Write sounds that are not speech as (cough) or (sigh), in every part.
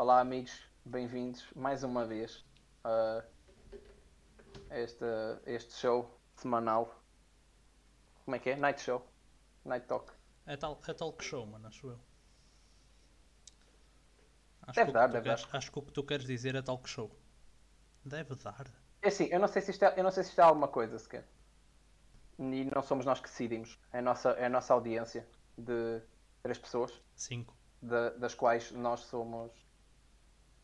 Olá, amigos, bem-vindos mais uma vez a este, este show semanal. Como é que é? Night Show. Night Talk. É tal, é tal que show, mano, acho eu. Acho Deve que dar, que deve queres, Acho que o que tu queres dizer é tal que show. Deve dar. É assim, eu não sei se isto é, eu não sei se isto é alguma coisa sequer. E não somos nós que decidimos. É a nossa, é a nossa audiência de três pessoas, Cinco. da- das quais nós somos.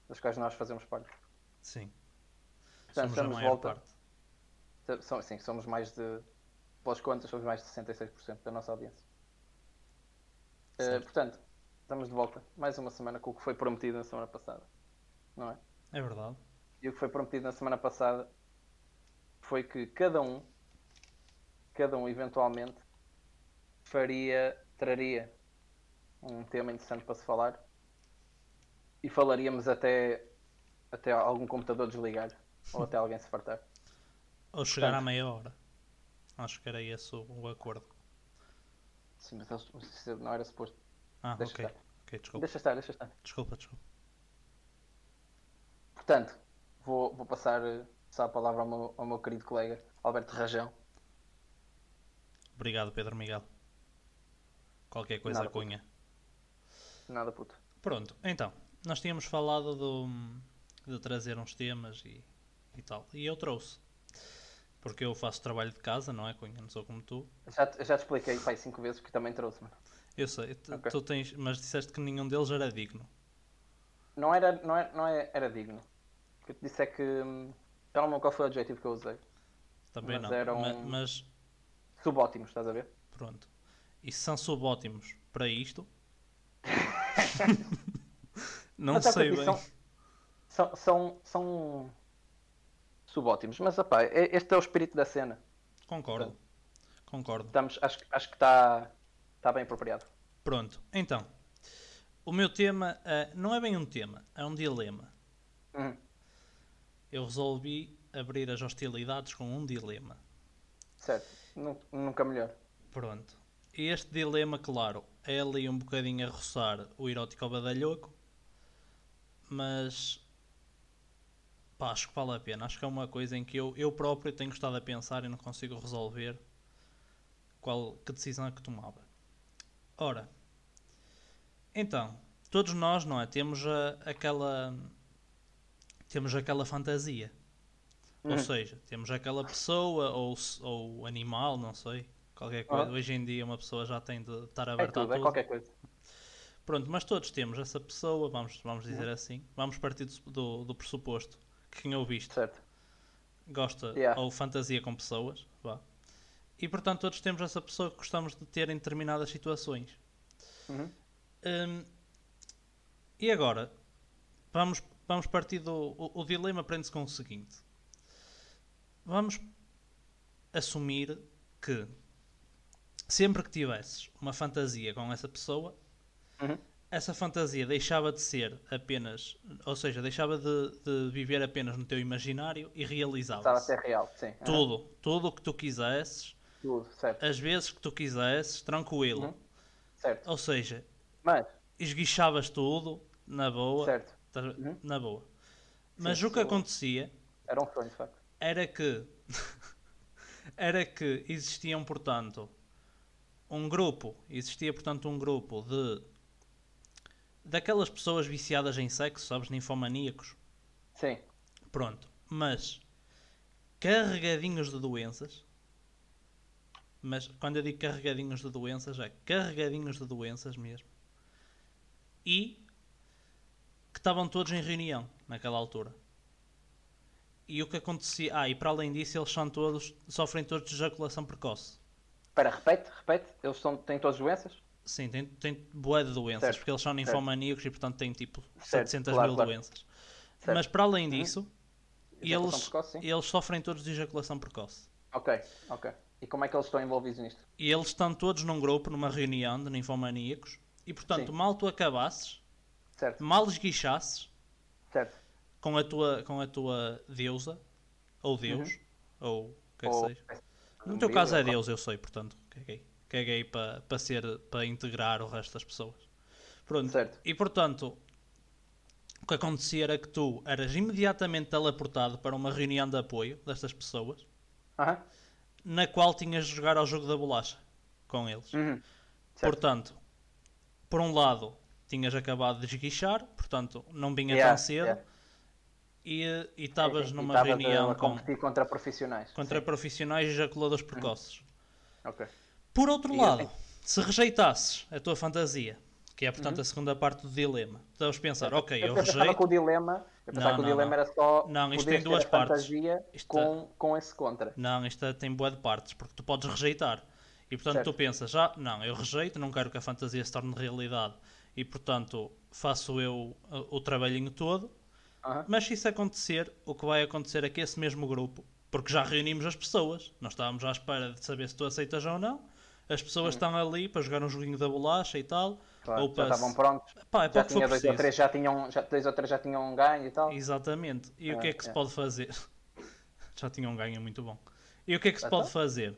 Das quais nós fazemos parte. Sim. Portanto, Somos a estamos de maior volta. parte. Som- Sim, somos mais de. Pelas contas, somos mais de 66% da nossa audiência. Certo. portanto, estamos de volta. Mais uma semana com o que foi prometido na semana passada. Não é? É verdade. E o que foi prometido na semana passada foi que cada um, cada um eventualmente, faria, traria um tema interessante para se falar e falaríamos até, até algum computador desligar ou até alguém se fartar. Ou chegar Portanto- à meia hora. Acho que era esse o, o acordo. Sim, mas eles- não era suposto. Ah, Deixa ok. estar. Ok, desculpa. Deixa estar, deixa estar. Desculpa, desculpa. Portanto, vou, vou passar eh, só a palavra ao meu, ao meu querido colega Alberto Rajão. Obrigado, Pedro Miguel. Qualquer coisa Nada, cunha. Nada puto. Pronto, então, nós tínhamos falado do, de trazer uns temas e, e tal. E eu trouxe. Porque eu faço trabalho de casa, não é, Cunha? Não sou como tu. Já, te- já te expliquei, pai, cinco vezes porque também trouxe, mano. Eu sei, tu, Ok. tu tens, mas disseste que nenhum deles era digno. Não era, não é, não é, era digno. O que eu te disse é que. hum, Já não qual foi o adjetivo que eu usei. Também Mas não. eram- Ma- mas, Subótimos, estás a ver? pronto. E se são subótimos para isto? (laughs) não Mas sei bem. São, são, são, são subótimos. Mas, opá, é- este é o espírito da cena. Concordo. Concordo. Estamos, acho, que- acho que está está bem apropriado. Pronto, então. O meu tema eh, não é bem um tema, é um dilema. Uhum. Eu resolvi abrir as hostilidades com um dilema. Certo. Nu- Nunca melhor. Pronto. E este dilema, claro, é ali um bocadinho a roçar o erótico ao badalhoco, mas pá, acho que vale a pena. Acho que é uma coisa em que eu, eu próprio tenho estado a pensar e não consigo resolver qual, que decisão é que tomava. Ora, então, todos nós, não é? Temos a- aquela. Temos aquela fantasia. Ou Uhum. seja, temos aquela pessoa ou, ou animal, não sei, qualquer coisa. Ah. Hoje em dia uma pessoa já tem de estar É aberta a tudo, é tudo. qualquer coisa. Pronto, mas todos temos essa pessoa, vamos, vamos Uhum. dizer assim. Vamos partir do, do, do pressuposto que quem ouve isto Certo. gosta Yeah. ou fantasia com pessoas. Vá. E portanto todos temos essa pessoa que gostamos de ter em determinadas situações. Uhum. Hum, e agora, vamos, vamos partir do. O, o dilema prende-se com o seguinte: vamos assumir que sempre que tivesses uma fantasia com essa pessoa, Uhum. essa fantasia deixava de ser apenas, ou seja, deixava de, de viver apenas no teu imaginário e Estava a ser real, sim. Uhum. Tudo, tudo o que tu quisesses, Tudo, certo. as vezes que tu quisesses, tranquilo. Uhum. Certo. Ou seja, Mas, esguichavas tudo na boa, certo. ver? Uhum. na boa. Mas Sim, o que acontecia Era um sonho, de facto. era que (laughs) era que existiam, portanto, um grupo, existia, portanto, um grupo de daquelas pessoas viciadas em sexo, sabes, ninfomaníacos. Sim. Pronto, mas carregadinhos de doenças. Mas quando eu digo carregadinhos de doenças, é carregadinhos de doenças mesmo. E que estavam todos em reunião naquela altura. E o que acontecia. Ah, e para além disso, eles são todos, sofrem todos de ejaculação precoce. Espera, repete, repete. Eles são, têm todas doenças? Sim, tem, tem bué de doenças, Certo, porque eles são ninfomaníacos e portanto têm tipo Certo, 700 claro, mil claro. doenças. Certo. Mas para além disso, Ejaculação eles, precoce, eles sofrem todos de ejaculação precoce. Ok, ok. E como é que eles estão envolvidos nisto? E eles estão todos num grupo, numa reunião de ninfomaníacos. E portanto, Sim. mal tu acabasses, Certo, mal esguichasses certo. com a tua, com a tua deusa, ou Deus, ou o que é que seja. No teu caso é Deus, eu sei, portanto, caguei. Caguei para para ser, para integrar o resto das pessoas. Pronto. Certo. E portanto, o que acontecia era que tu eras imediatamente teleportado para uma reunião de apoio destas pessoas, Aham. na qual tinhas de jogar ao jogo da bolacha com eles. Uhum. Portanto, por um lado, tinhas acabado de esguichar, portanto, não vinha Yeah, tão cedo, yeah. e e estavas E- e numa a- reunião a com, contra profissionais. contra Sim. profissionais e ejaculadores precoces. Ok. Por outro E lado, assim- se rejeitasses a tua fantasia, que é portanto Uhum. a segunda parte do dilema, deves pensar, ok, eu eu rejeito, que o dilema, eu pensava Não, que o não, dilema não. era só Não, isto tem duas partes. fantasia Isto com, com esse contra. não, isto tem boa de partes, porque tu podes rejeitar. E portanto Certo. tu pensas, ah, não, eu rejeito, não quero que a fantasia se torne realidade. E portanto faço eu uh, o trabalhinho todo. Mas se isso acontecer, o que vai acontecer é que esse mesmo grupo, porque já reunimos as pessoas, nós estávamos à espera de saber se tu aceitas ou não, as pessoas estão ali para jogar um joguinho da bolacha e tal, Claro, ou já para... estavam prontos. Pá, é Já tinha dois ou três já tinham, já, dois ou três já tinham ganho e tal. Exatamente. E o que é que se é. pode fazer? (laughs) Já tinha um ganho muito bom. E o que é que se Então? pode fazer?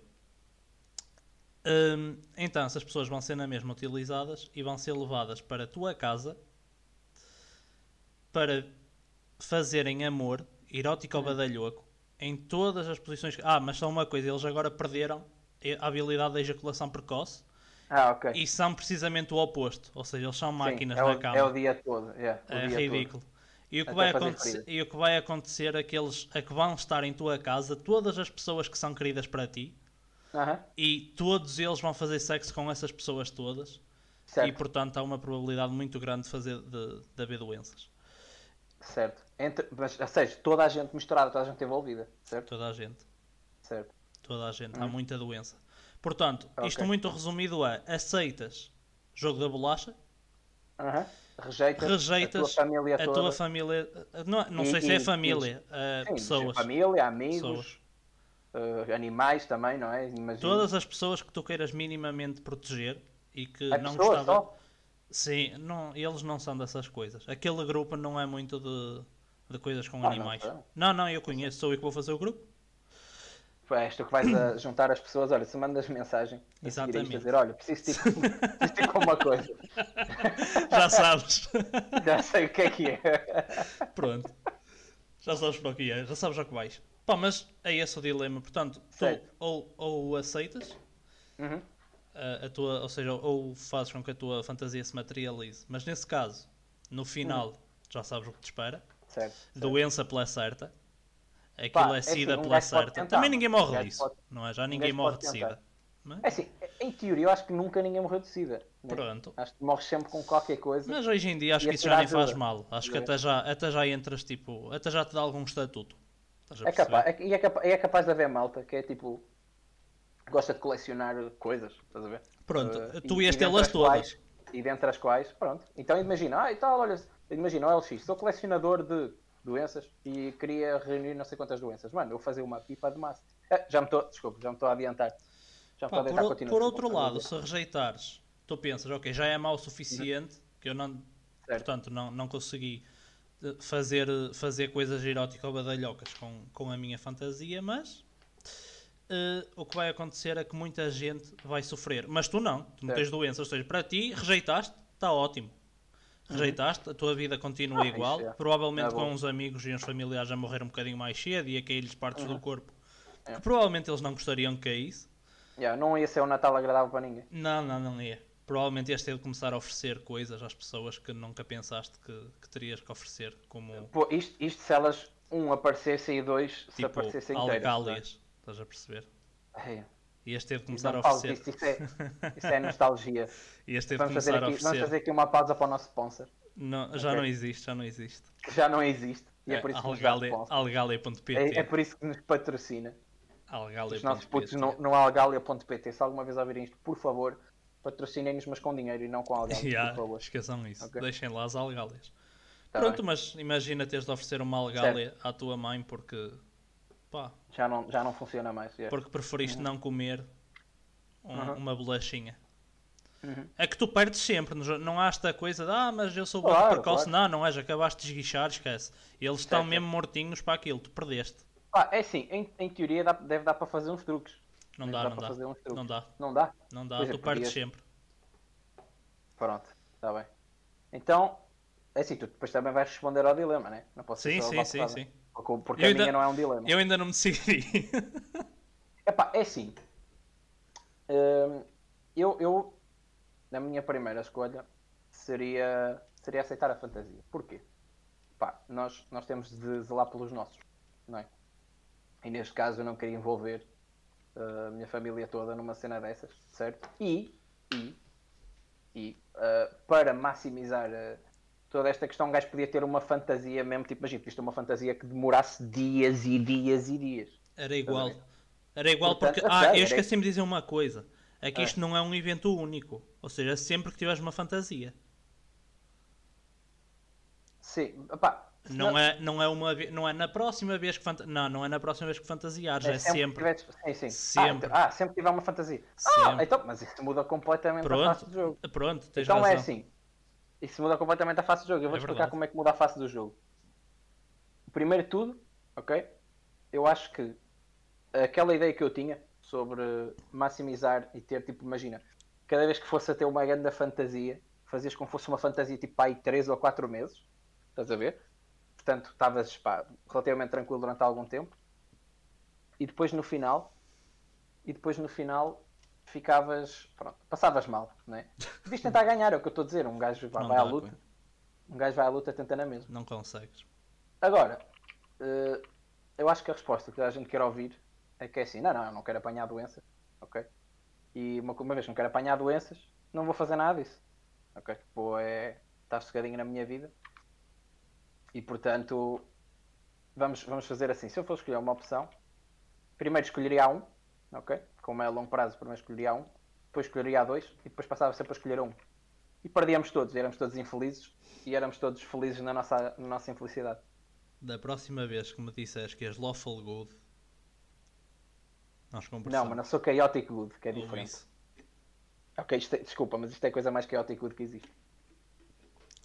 Hum, então, essas pessoas vão ser na mesma utilizadas e vão ser levadas para a tua casa para fazerem amor erótico ao badalhoco em todas as posições. que- Ah, mas só uma coisa, eles agora perderam a habilidade da ejaculação precoce Ah, ok. e são precisamente o oposto. Ou seja, eles são Sim, máquinas é, na o, cama. é o dia todo. yeah, o É dia ridículo. E o, que Até vai acontecer, e o que vai acontecer é que eles é que vão estar em tua casa todas as pessoas que são queridas para ti Todo. Aham, e todos eles vão fazer sexo com essas pessoas todas Certo, e portanto há uma probabilidade muito grande de fazer de, de haver doenças. certo. Entre, mas, ou seja, toda a gente misturada, toda a gente envolvida. Certo? Toda a gente. Certo. Toda a gente. Há muita doença. Portanto, isto Ok. muito resumido é aceitas jogo da bolacha, Aham. Rejeitas, rejeitas a tua família a toda. tua família. Não, não E- sei se é e- família, é Sim, pessoas. Família, amigos, Pessoas. eh, animais também, não é? Imagino. Todas as pessoas que tu queiras minimamente proteger e que É não pessoas gostava. só? Sim, não, eles não são dessas coisas. Aquele grupo não é muito de, de coisas com Ah, não animais. são? Não, não, eu conheço, sou eu que vou fazer o grupo. És tu que vais a (coughs) juntar as pessoas, olha, se mandas mensagem Exatamente. dizer, olha, preciso de ti com- com uma coisa. (laughs) Já sabes. (laughs) Já sei o que é que é. Pronto. Já sabes para o que é, já sabes ao que vais. Pá, mas é esse o dilema. Portanto, tu ou, ou aceitas, Uhum. a, a tua, ou seja, ou fazes com que a tua fantasia se materialize. Mas nesse caso, no final, já sabes o que te espera. Certo. certo. Doença pela certa. Aquilo Pá, é é assim, sida um pela tentar, Também ninguém morre disso. pode- Não é? Já ninguém morre de sida. Mas, É assim, em teoria eu acho que nunca ninguém morreu de sida. né? Pronto. Acho que morres sempre com qualquer coisa. mas hoje em dia acho que a isso já nem faz mal. Acho que É. até já, até já entras tipo. Até já te dá algum estatuto. É capaz, é, e é, capa- e é capaz de haver malta que é tipo. gosta de colecionar coisas, estás a ver? Pronto, Eh, tu e- ias tê-las as quais- todas. E dentre as quais, pronto. Então imagina, ah e tal, olha, imagina o LX, sou colecionador de doenças e queria reunir não sei quantas doenças. Mano, eu vou fazer uma pipa de massa. Eh, já me estou, desculpa, já me estou a adiantar. Já me Pá, estou a por, adiantar, o- continua, por desculpa, outro lado, se rejeitares, tu pensas, ok, já é mau o suficiente que eu não, Certo. portanto, não, não consegui eh, fazer, fazer coisas erótico-badalhocas com, com a minha fantasia, mas eh, o que vai acontecer é que muita gente vai sofrer. Mas tu não, tu não Certo. tens doenças, ou seja, para ti, rejeitaste, está ótimo. Rejeitaste, a tua vida continua Ah, igual. é. Provavelmente É com uns amigos e uns familiares a morrer um bocadinho mais cedo e a cair-lhes partes do corpo É. que provavelmente eles não gostariam que caísse. Yeah, não ia ser um Natal agradável para ninguém. Não, não, não ia. Provavelmente ias ter de começar a oferecer coisas às pessoas que nunca pensaste que, que terias que oferecer, como Pô, isto, isto se elas, um aparecessem e dois se tipo aparecessem inteiras. algálias. Estás a perceber? É. Ias ter de começar a oferecer. disso, isso é, (laughs) isso é nostalgia. Ias ter de Vamos fazer, começar a aqui, vamos oferecer. fazer aqui uma pausa para o nosso sponsor, Não, já Ok. não existe, já não existe. que já não existe. E é, por isso que sponsor. Algália.pt. É, é por isso que nos patrocina. Os nossos putos no, no algalia.pt. Se alguma vez ouvirem isto, por favor, patrocinem-nos, mas com dinheiro e não com algalia, Yeah, por favor. esqueçam isso. Ok. Deixem lá as algálias. Tá Pronto, bem. mas imagina teres de oferecer uma algália à tua mãe porque pá, Já não, já não funciona mais. yeah. porque preferiste não comer um- Uhum. uma bolachinha. Uhum. É que tu perdes sempre, não- há esta coisa de ah, mas eu sou bom Claro, precoce. claro. Não, não és, acabaste de esguichar, esquece. Eles estão mesmo mortinhos para aquilo, tu perdeste. Ah, é assim, em, em teoria dá- deve dar para fazer uns truques. Não Deve dá, não dá. Não dá, Não dá? não dá, Pois é, tu perdes podia- sempre. Pronto, está bem. Então, É assim, tu depois também vais responder ao dilema, né? Não posso Sim, sim, sim, sim. Porque, porque a ainda- minha não é um dilema. Eu ainda não me decidi. (laughs) Epá, é assim. hum, eu, eu, na minha primeira escolha, seria, seria aceitar a fantasia. Porquê? Pá, nós, nós temos de zelar pelos nossos, não é? E neste caso eu não queria envolver uh, a minha família toda numa cena dessas, certo? E, e, e uh, para maximizar uh, toda esta questão, um gajo podia ter uma fantasia mesmo, tipo, imagina, isto é uma fantasia que demorasse dias e dias e dias. Era igual. Era igual Portanto, porque. Ah, eu esqueci-me de dizer uma coisa. É que Ah. isto não é um evento único. Ou seja, sempre que tiveres uma fantasia. Sim, opá, se Não é, não é uma não é na próxima vez que fanta... não, não é na próxima vez que fantasiares, é, que sempre. tiveres- Sim, sim. Sempre. Ah, então- ah, sempre tiver uma fantasia. Ah, Sempre. então, mas isso muda completamente a Pronto, do jogo. pronto, tens então razão. é assim. Isso muda completamente a face do jogo. Eu vou É explicar verdade. como é que muda a face do jogo. Primeiro de tudo, ok? Eu acho que aquela ideia que eu tinha sobre maximizar e ter, tipo, imagina, cada vez que fosse a ter uma grande fantasia, fazias como fosse uma fantasia tipo aí 3 ou 4 meses, estás a ver? Portanto, estavas relativamente tranquilo durante algum tempo, e depois no final, e depois no final ficavas, pronto, passavas mal, né? Devias tentar ganhar, é o que eu estou a dizer, um gajo vai, vai à dá, luta, Cunha. um gajo vai à luta tentando a mesma. Não consegues. Agora, eh, eu acho que a resposta que a gente quer ouvir é que é assim, não, não, eu não quero apanhar doenças, ok? E uma, uma vez que não quero apanhar doenças, não vou fazer nada disso, ok? Vou é estar sossegadinho na minha vida e portanto vamos, vamos fazer assim, se eu for escolher uma opção, primeiro escolheria a um, ok? Como é a longo prazo, primeiro escolheria um, depois escolheria dois e depois passava sempre a escolher um. E perdíamos todos, e éramos todos infelizes e éramos todos felizes na nossa, na nossa infelicidade. Da próxima vez que me disseres que és lawful good, nós Não, conversamos. mas não sou chaotic good, que é Ou diferente. isso. Ok, isto é- desculpa, mas isto é a coisa mais chaotic good que existe.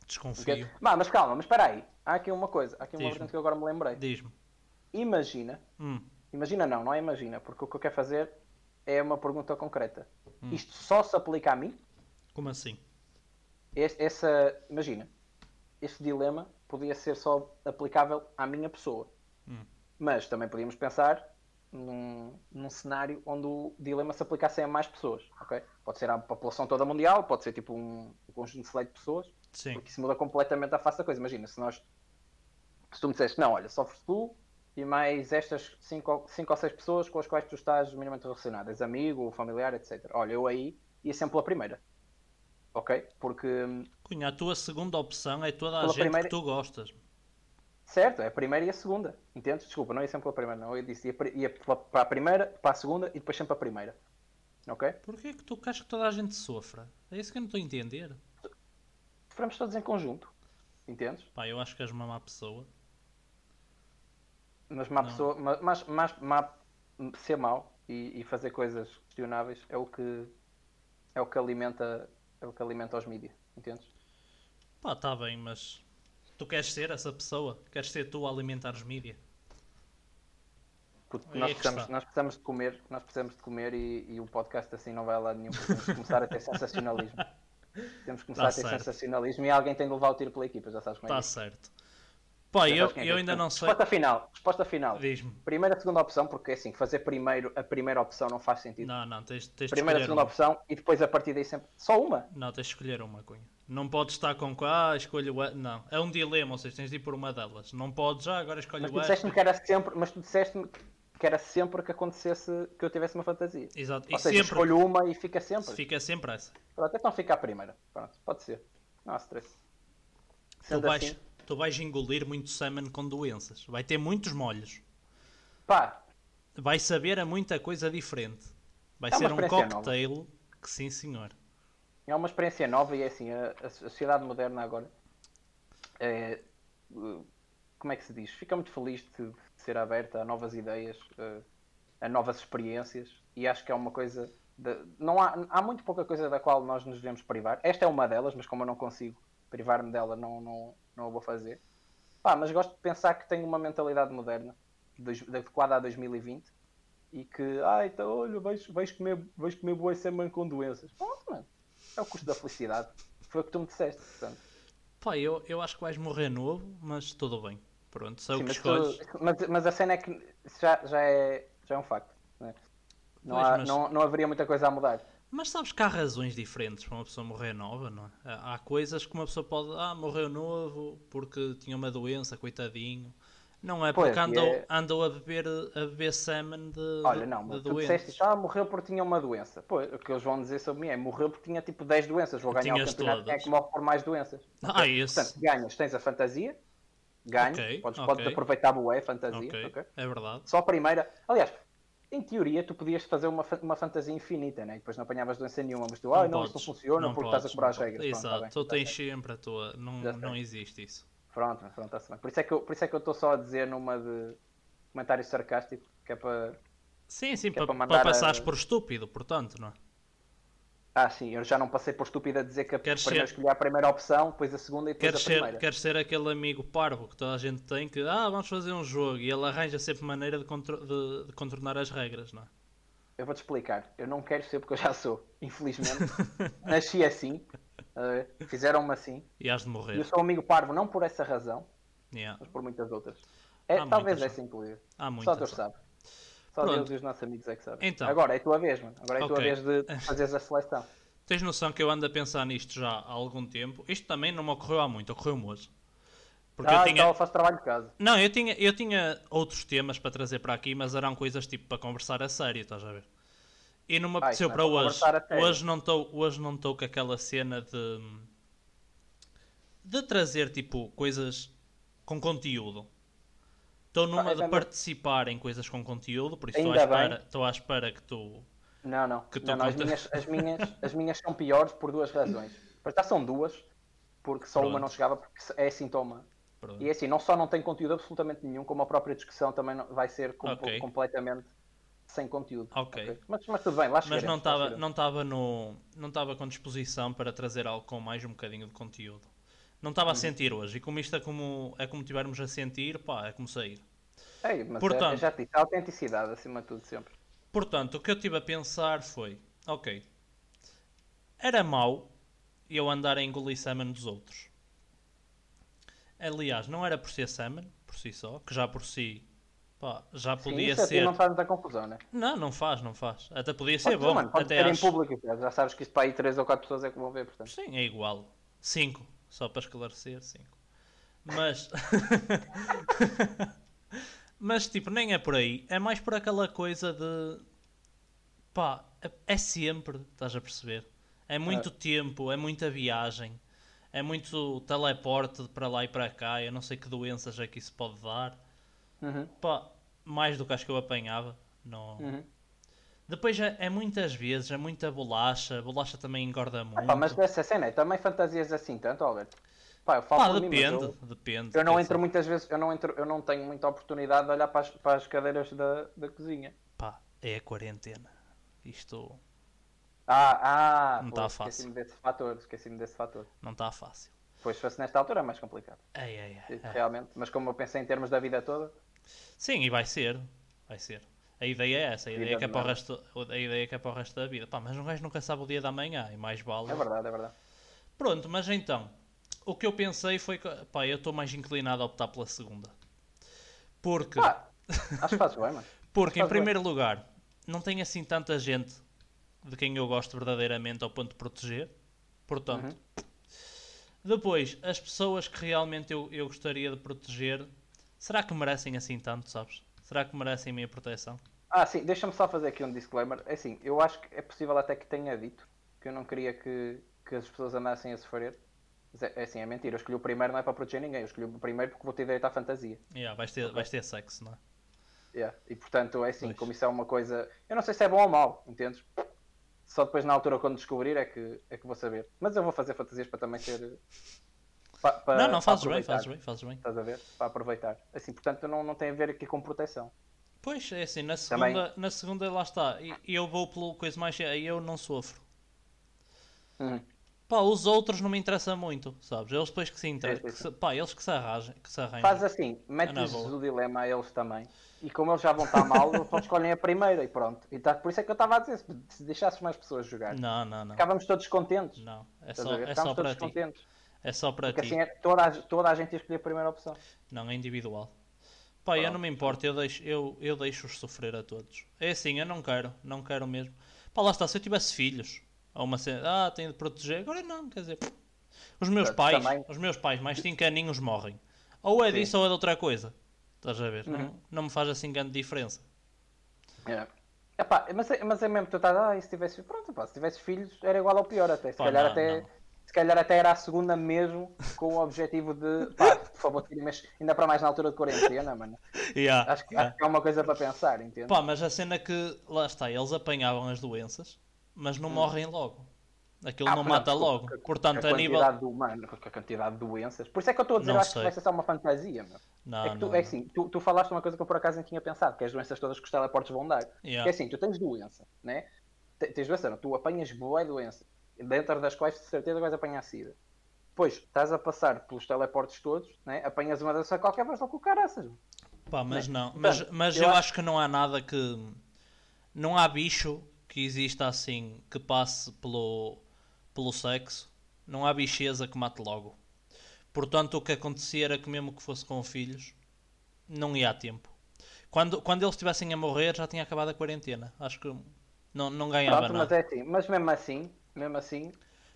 Desconfio. Ok? Mas, mas calma, mas espera aí. Há aqui uma coisa, há aqui uma vertente que eu agora me lembrei. Diz-me. Imagina, Hum, imagina não, não é imagina, porque o que eu quero fazer é uma pergunta concreta. Hum. Isto só se aplica a mim? como assim? Es- Essa, imagina, este dilema podia ser só aplicável à minha pessoa. Hum. Mas também podíamos pensar num, num cenário onde o dilema se aplicasse a mais pessoas, ok? Pode ser à população toda mundial, pode ser tipo um, um conjunto de pessoas, Sim. porque isso muda completamente a face da coisa. Imagina, se nós se tu me disseste, não, olha, sofres tu e mais estas 5 ou 6 pessoas com as quais tu estás minimamente relacionado, és amigo, familiar, etc. Olha, eu aí ia sempre pela primeira. Ok? Porque hum, Cunha, a tua segunda opção é toda a gente primeira- que tu gostas. Certo, é a primeira e a segunda. Entendes? Desculpa, não ia sempre pela primeira, não. Eu disse, ia, ia para a primeira, para a segunda e depois sempre a primeira. Ok? Porquê que tu queres que toda a gente sofra? É isso que eu não estou a entender. Sofremos todos em conjunto. Entendes? Pá, eu acho que és uma má pessoa. Mas má Não. pessoa, ma- mas, mas, má- ser mau e, e fazer coisas questionáveis é o que é o que alimenta é o que alimenta os mídias. Entendes? Pá, tá bem, mas tu queres ser essa pessoa? Queres ser tu a alimentar os mídia? Porque Aí nós é precisamos, está. nós precisamos de comer, nós precisamos de comer e, e o podcast assim não vai lado nenhum. Temos que começar a ter sensacionalismo. (laughs) Temos que começar Tá a ter certo. sensacionalismo e alguém tem de levar o tiro pela equipa, já sabes como é Tá que é. certo. Pá, Já eu, é que eu é. ainda não sei. Resposta final, resposta final. Diz-me. Primeira, segunda opção, porque assim, fazer primeiro a primeira opção não faz sentido. Não, não, tens, tens Primeira, segunda uma. opção e depois a partir daí sempre. Só uma? Não, tens de escolher uma, Cunha. Não podes estar com. Ah, escolho a. Não. É um dilema, ou seja, tens de ir por uma delas. Não podes, ah, agora escolho Mas tu disseste-me que era sempre, mas tu disseste-me que era sempre que acontecesse que eu tivesse uma fantasia. Exato. Ou E seja, sempre. escolho uma e fica sempre. Fica sempre essa. Pronto, então fica a primeira. Pronto, pode ser. Não há stress. Tu Sendo vais, assim, tu vais engolir muito semen com doenças. Vai ter muitos molhos. pá, Vai saber a muita coisa diferente. Vai É ser um cocktail que sim, senhor. é uma experiência nova e é assim, a, a sociedade moderna agora é, como é que se diz? Fica muito feliz de, de ser aberta a novas ideias, uh, a novas experiências e acho que é uma coisa de- não há, há muito pouca coisa da qual nós nos devemos privar. Esta é uma delas, mas como eu não consigo privar-me dela, não, não, não vou fazer. Pá, mas gosto de pensar que tenho uma mentalidade moderna, adequada a 2020, e que, ah, então olha, vais, vais comer, vais comer boi semen com doenças. Pronto, mano. É o custo da felicidade. Foi o que tu me disseste, portanto. Pá, eu, eu acho que vais morrer novo, mas tudo bem. Pronto, sei o Sim, que mas, escolhes. tu- mas, mas a cena é que já, já, é, já é um facto. né? Não, Pois, há- mas- não, não haveria muita coisa a mudar. Mas sabes que há razões diferentes para uma pessoa morrer nova, não é? Há coisas que uma pessoa pode. Ah, morreu novo porque tinha uma doença, coitadinho. Não é porque andou, é- andou a beber, a beber semen de, Olha, não, de mas tu disseste isto, ah, morreu porque tinha uma doença. Pois, o que eles vão dizer sobre mim é, morreu porque tinha tipo 10 doenças, vou ganhar Tinhas o campeonato, é todas. que morre por mais doenças? Ah, Ok? esse. Portanto, ganhas, tens a fantasia, ganhas, Ok, podes, ok. podes aproveitar bué a fantasia, Ok, ok? é verdade. Só a primeira, aliás, em teoria tu podias fazer uma, uma fantasia infinita, né? E depois não apanhavas doença nenhuma, mas tu, ah, não, isto não podes, funciona não porque podes, estás a não as regras. podes. Pronto, tá Exato, tu tá tens sempre a tua. Não, não existe isso. Pronto, pronto, está-se bem. Por isso é que eu por isso é que eu estou só a dizer numa de comentário sarcástico, que é para. Sim, sim, é para, para para passares a- por estúpido, portanto, não é? Ah, sim, eu já não passei por estúpido a dizer que a Queres primeiro ser- escolhi a primeira opção, depois a segunda e depois Queres a ser, primeira. queres ser aquele amigo parvo que toda a gente tem que, ah, vamos fazer um jogo e ele arranja sempre maneira de, contro- de- de contornar as regras, não é? Eu vou-te explicar. Eu não quero ser porque eu já sou. Infelizmente. (laughs) Nasci assim. eh, Fizeram-me assim. E has de morrer. eu sou amigo parvo não por essa razão, Yeah. mas por muitas outras. É, Há talvez muitas, essa incluída. Há Só muitas. Deus sabe. Só Pronto. Deus e os nossos amigos é que sabem. Então. Agora é a tua vez, mano. Agora é a tua vez de (laughs) fazeres a seleção. Tens noção que eu ando a pensar nisto já há algum tempo. Isto também não me ocorreu há muito, ocorreu-me hoje. Porque ah, eu tinha. então eu faço trabalho de casa. Não, eu tinha, eu tinha outros temas para trazer para aqui, mas eram coisas tipo para conversar a sério, estás a ver? E não me Ah, apeteceu isso para hoje. Hoje não estou hoje não estou com aquela cena de de trazer tipo coisas com conteúdo. Estou numa é de participar em coisas com conteúdo, por isso estou à, espera, estou à espera que tu. Não, não. Que tu não, não as, minhas, as, minhas, (laughs) as minhas são piores por duas razões. Para já são duas, porque só uma Pronto. não chegava porque é sintoma. Pronto. E é assim, não só não tem conteúdo absolutamente nenhum, como a própria discussão também vai ser com- Ok. completamente sem conteúdo. Ok. Mas, mas tudo bem, lá Mas não estava não no não estava com disposição para trazer algo com mais um bocadinho de conteúdo. Não estava Uhum. a sentir hoje. E como isto é como é como tivermos a sentir, pá, é como sair. Ei, mas Portanto- é, já disse, a autenticidade acima de tudo sempre. Portanto, o que eu tive a pensar foi, ok, era mau eu andar a engolir semen dos outros. Aliás, não era por ser semen, por si só, que já por si, pá, já Sim, podia a ti ser... não faz muita confusão, né? Não, não faz, não faz. Até podia ser Pode ser, bom. mano, Até ser em acho... público, já sabes que isto para aí 3 ou 4 pessoas é que vão ver, portanto. Sim, é igual. 5, só para esclarecer, 5. Mas. (laughs) Mas, tipo, nem é por aí. É mais por aquela coisa de. Pá, é- é sempre, estás a perceber? É muito tempo, é muita viagem, é muito teleporte para lá e para cá. Eu não sei que doenças é que isso pode dar. Uhum, Pá, mais do que acho que eu apanhava. Não... uhum. Depois é, é muitas vezes, é muita bolacha. Bolacha também engorda muito. Pá, mas dessa cena, é, também fantasias assim tanto, Alberto? Pá, eu falo Pá, por mim, depende, eu- depende. Eu não entro muitas vezes, eu não, entro, eu não tenho muita oportunidade de olhar para as, para as cadeiras da, da cozinha. Pá, é a quarentena. Isto Ah, ah, Não pois, tá fácil. esqueci-me desse fator, esqueci-me desse fator. não está fácil. Pois se fosse nesta altura é mais complicado, ai, ai, ai. realmente. Mas como eu pensei em termos da vida toda, Sim, e vai ser. Vai ser. A ideia é essa. A ideia é, que é para o resto, a ideia é que é para o resto da vida. Pá, mas um gajo nunca sabe o dia da manhã. E mais vale. é verdade, é verdade. Pronto, mas então. O que eu pensei foi que. Pá, eu estou mais inclinado a optar pela segunda. Porque. Acho que fazes bem, mano. (laughs) Porque, em Faz bem. primeiro lugar, não tem assim tanta gente de quem eu gosto verdadeiramente ao ponto de proteger. Portanto, Uhum. depois, as pessoas que realmente eu, eu gostaria de proteger, será que merecem assim tanto, sabes? Será que merecem a minha proteção? Ah, sim, deixa-me só fazer aqui um disclaimer. É assim, eu acho que é possível até que tenha dito que eu não queria que, que as pessoas andassem a sofrer. Mas é, é assim, é mentira. Eu escolhi o primeiro não é para proteger ninguém. Eu escolhi o primeiro porque vou ter direito à fantasia. Yeah, vais, ter, vais ter sexo, não é? Yeah. E portanto, é assim, Pois. como isso é uma coisa. Eu não sei se é bom ou mau, entendes? Só depois na altura quando descobrir é que, é que vou saber. Mas eu vou fazer fantasias para também ser. pa- pa- não, não, para fazes bem, fazes bem, fazes bem. Estás a ver? Para aproveitar. Assim, portanto, não, não tem a ver aqui com proteção. Pois, é assim, na Também- segunda, na segunda lá está. E eu vou pelo coisa mais. Eu não sofro. Uhum. Pá, os outros não me interessam muito, sabes? Eles depois que se interessam. Sim, sim. Pá, eles que se arranjem. Que se arranjem. Faz assim, boa. o dilema a eles também. E como eles já vão estar mal, eles só escolhem a primeira e pronto. E tá, por isso é que eu estava a dizer, se- se deixasses mais pessoas jogar, Não, não, não. ficávamos todos contentes. Não, é só, é só para ti. É só para Porque ti. assim é, toda, a, toda a gente ia escolher a primeira opção. Não, é individual. Pá, eu não me importo, eu deixo, eu, eu deixo-os sofrer a todos. É assim, eu não quero, não quero mesmo. Pá, lá está, se eu tivesse filhos, ou uma cena, ah, tenho de proteger, agora não, quer dizer, os meus pais, também. os meus pais, mais 5 aninhos morrem. Ou é Sim. disso ou é de outra coisa. Estás a ver? Uhum. Não, não me faz assim grande diferença. É. Epá, mas, é, mas é mesmo tu estás, ah, e se tivesse, pronto, pá, se tivesse filhos era igual ao pior até. Se, Pá, calhar, não, até não. Se calhar até era a segunda mesmo, com o objetivo de, pá, por favor, tirem mas ainda para mais na altura de quarentena, mano. Yeah, Acho que, yeah. acho que é uma coisa para pensar, entende? Pá, mas a cena que, lá está, eles apanhavam as doenças, mas não morrem logo. Aquilo Ah, não não, mata logo. com- Portanto, a a nível. quantidade do humano, com a quantidade de doenças. Por isso é que eu estou a dizer, Não acho sei. que vai ser só uma fantasia, meu. Não, é que tu, não, é não. assim, tu, tu falaste uma coisa que eu por acaso nem tinha pensado, que é as doenças todas que os teleportes vão dar. Yeah. Que é assim, tu tens doença, né? Te- Tens doença, não, tu apanhas boa doença, dentro das quais de certeza vais apanhar sida. Depois, estás a passar pelos teleportes todos, né? apanhas uma doença qualquer, vais lá com o caraças. Pá, mas Né? não. Portanto, Mas, mas eu eu acho- acho que não há nada que. Não há bicho que exista assim que passe pelo, pelo sexo. Não há bicheza que mate logo. Portanto, o que acontecia era que, mesmo que fosse com filhos, não ia a tempo. Quando, quando eles estivessem a morrer, já tinha acabado a quarentena. Acho que não, não ganhava Pronto, mas nada. é assim, mas mesmo assim, mesmo assim,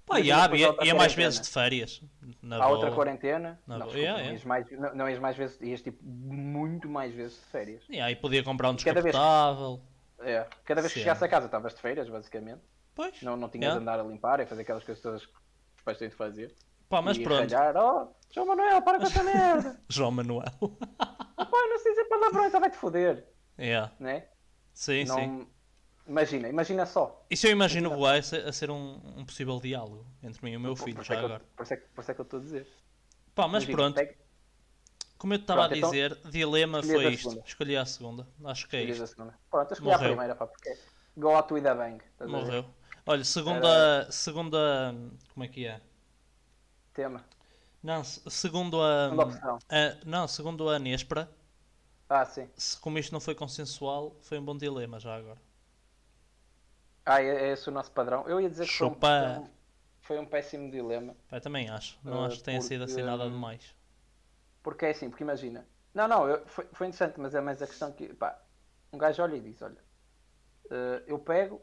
Pá, ia, depois ia, outra ia mais vezes de férias. Na há outra quarentena, Na não, desculpa, Yeah, não, yeah. ias mais, não, não ias mais vezes, ias tipo muito mais vezes de férias. E aí podia comprar um Cada vez- descapotável. É, cada vez que chegasse a casa estavas de feiras, basicamente. Pois. Não, não tinhas Yeah. de andar a limpar e fazer aquelas coisas todas que os pais têm de fazer. Pá, mas e pronto. ralhar, oh, João Manuel, para com essa (laughs) merda. João Manuel. Pai, não sei dizer palavrões, só vai-te foder. yeah. Né? Sim, sim. Imagina, imagina só. Isso eu imagino o a ser, a ser um, um possível diálogo entre mim e o meu filho, já é que eu- agora. Por isso é que- por isso é que eu estou a dizer. Pá, mas Imagina, pronto, pega- como eu estava a então, dizer, dilema escolhias foi a isto. segunda. Escolhi a segunda. Acho que é a isto. Pronto, eu escolhi a Morreu. primeira, pá, porque go out with a bang. a? Morreu. Olha, segunda. Segunda. Como é que é? Tema. Não, se- segundo a. A- não, segundo a Nespra, Ah, sim. se como isto não foi consensual, foi um bom dilema já agora. Ah, é, é esse o nosso padrão. Eu ia dizer que foi um, Chupa. foi um- foi um péssimo dilema. Pá, também acho. Não Ah, acho que tenha sido assim porque- nada demais. Porque é assim, porque imagina. Não, não, eu- foi, foi interessante, mas é mais a questão que, pá, um gajo olha e diz, olha, eh, eu pego,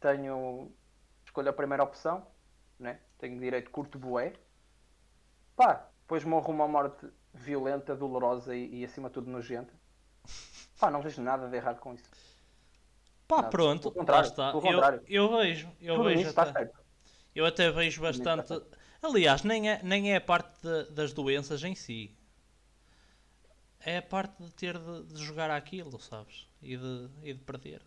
tenho, escolho a primeira opção, né? Tenho direito curto bué, pá, depois morro uma morte violenta, dolorosa e, e acima de tudo nojenta. Pá, não vejo nada de errado com isso. Pá, Nada. pronto, lá contrário, está. Eu, eu vejo, eu Tudo vejo até-. Eu até vejo bastante. Aliás, nem é, nem é a parte de- das doenças em si. É a parte de ter de, de jogar aquilo, sabes? E de, e de perder.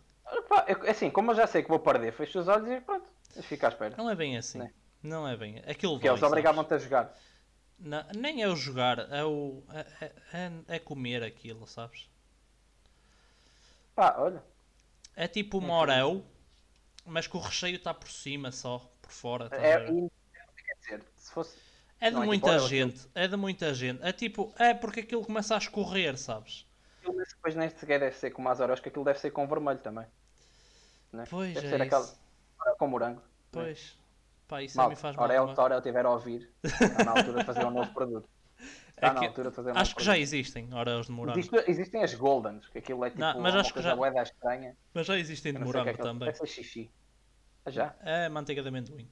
É assim, como eu já sei que vou perder, fecho os olhos e pronto, fico à espera. Não é bem assim. Né? Não é bem. Aquilo Porque eles dói, obrigavam-te a jogar. Não, nem é o jogar, é o. É, é- é- é comer aquilo, sabes? Pá, olha, É tipo Enfim. orel, mas que o recheio está por cima só, por fora. a é, quer dizer, se fosse É de Não, é tipo muita gente, é de muita gente. É tipo, é porque aquilo começa a escorrer, sabes? Mas depois nem sequer deve ser como as horas, que aquilo deve ser com vermelho também. Né? Pois deve é ser aquela com morango. Pois. Pá, isso Mal, mim faz Orel, mal. se a Orel estiver a ouvir, está na altura de fazer um novo (laughs) produto. Está É na altura de fazer Acho que já existem Oreos de morango. Existe- existem as Goldens, que aquilo é tipo Não, mas uma acho que já- bué da estranha. Mas já existem de Eu que é morango aquilo. também. Ser xixi. Ah, já? É manteiga de amendoim.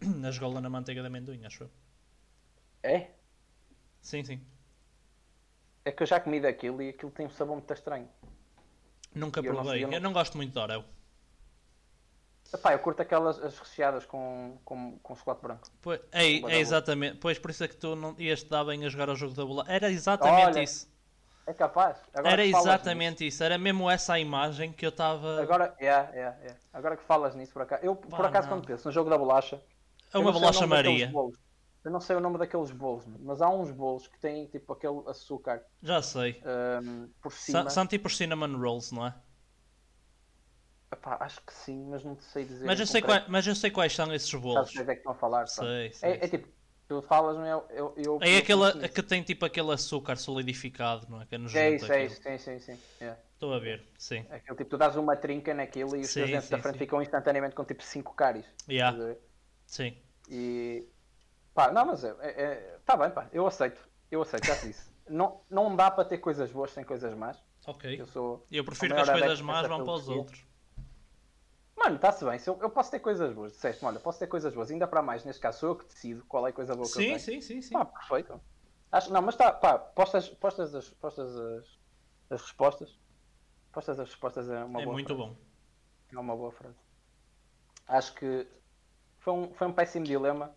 (clears throat) As golas na manteiga de amendoim, acho eu. É? Sim, sim. É que eu já comi daquilo e aquilo tem um sabor muito estranho. Nunca Eu provei. eu Eu não- não gosto muito de Oreo. Epá, eu curto aquelas as recheadas com, com, com chocolate branco. Pois, é, é exatamente. Pois por isso é que tu não ias te dar bem a jogar o jogo da bola. Era exatamente Olha, isso. É capaz. Agora Era exatamente isso. Era mesmo essa a imagem que eu estava. nisso- Agora, yeah, yeah, yeah. Agora que falas nisso, por acaso. Eu, por Pá, acaso, não. quando penso no jogo da bolacha. É uma bolacha Maria. Eu não sei o nome daqueles bolos, mas há uns bolos que têm tipo aquele açúcar Já sei. ahm, por cima. Sa- São tipo os cinnamon rolls, não é? Epá, acho que sim, mas não te sei dizer. Mas eu, sei qual- mas eu sei quais são esses bolos. Sabes quais é que estão a falar? Sei, sei. É, é tipo, tu falas, não é? Eu, eu, É eu aquela conheço. que tem tipo aquele açúcar solidificado, não é? Que é É nojento isso, é isso, sim, sim, sim. Yeah. Estou a ver, sim. É Aquilo tipo, tu dás uma trinca naquilo e os Sim, teus dentes da sim, frente sim. ficam instantaneamente com tipo 5 cáries. Yeah, sim. E Pá, não, mas é, é, é- tá bem, pá, eu aceito. Eu aceito, já disse. (laughs) Não, não dá para ter coisas boas sem coisas más. Ok. Eu sou. Eu prefiro que as coisas más vão para os outros. Mano, está-se bem. Eu, eu posso ter coisas boas. Disseste, olha, posso ter coisas boas. Ainda para mais, neste caso, sou eu que decido qual é a coisa boa que eu Sim, tenho. sim, sim, sim. Pá, perfeito. Acho, não, mas está, pá, postas, postas, as, postas as, as respostas. Postas as respostas é uma É boa muito frase. bom. É uma boa frase. Acho que foi um, foi um péssimo dilema.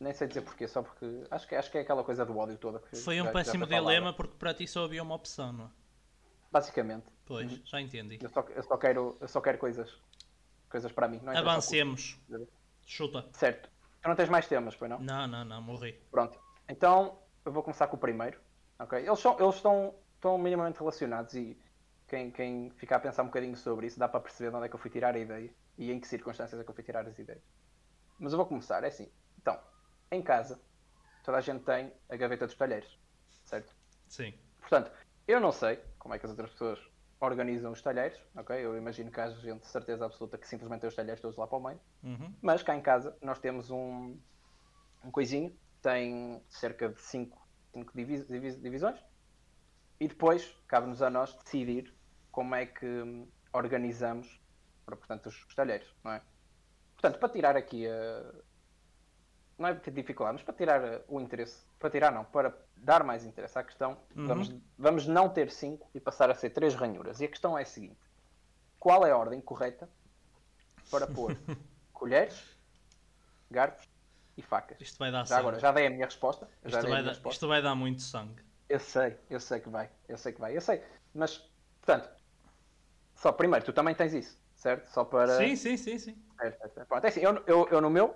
Nem sei dizer porquê, só porque acho que, acho que é aquela coisa do ódio toda. Que Foi um já péssimo dilema porque para ti só havia uma opção, não é? Basicamente. Pois, já entendi. Eu só, eu só quero, eu só quero coisas, coisas para mim. Não Avancemos. Chuta. Certo. Tu não tens mais temas, pois não? Não, não, não, morri. Pronto. Então, eu vou começar com o primeiro. ok? Eles, são, eles estão, estão minimamente relacionados e quem, quem ficar a pensar um bocadinho sobre isso dá para perceber de onde é que eu fui tirar a ideia e em que circunstâncias é que eu fui tirar as ideias. Mas eu vou começar, é assim. Então, em casa, toda a gente tem a gaveta dos talheres, certo? Sim. Portanto, eu não sei como é que as outras pessoas organizam os talheres, ok? Eu imagino que haja gente de certeza absoluta que simplesmente tem os talheres todos lá para o meio. Uhum. Mas cá em casa nós temos um, um coisinho, tem cerca de 5 divisões e depois cabe-nos a nós decidir como é que organizamos para, portanto, os, os talheres, não é? Portanto, para tirar aqui a. Não é dificuldade, mas para tirar o interesse. Para tirar, não, para dar mais interesse à questão, Uhum. vamos, vamos não ter 5 e passar a ser 3 ranhuras. E a questão é a seguinte: qual é a ordem correta para pôr (laughs) colheres, garfos e facas? Isto vai dar Já sangue. agora, já dei a minha resposta. Já isto, dei a vai minha dar, resposta. isto vai dar muito sangue. Eu sei, eu sei que vai, eu sei que vai, eu sei. Mas, portanto, só primeiro, tu também tens isso, certo? Só para. Sim, sim, sim, sim. Certo, certo, certo. Pronto, é assim, eu, eu, eu no meu,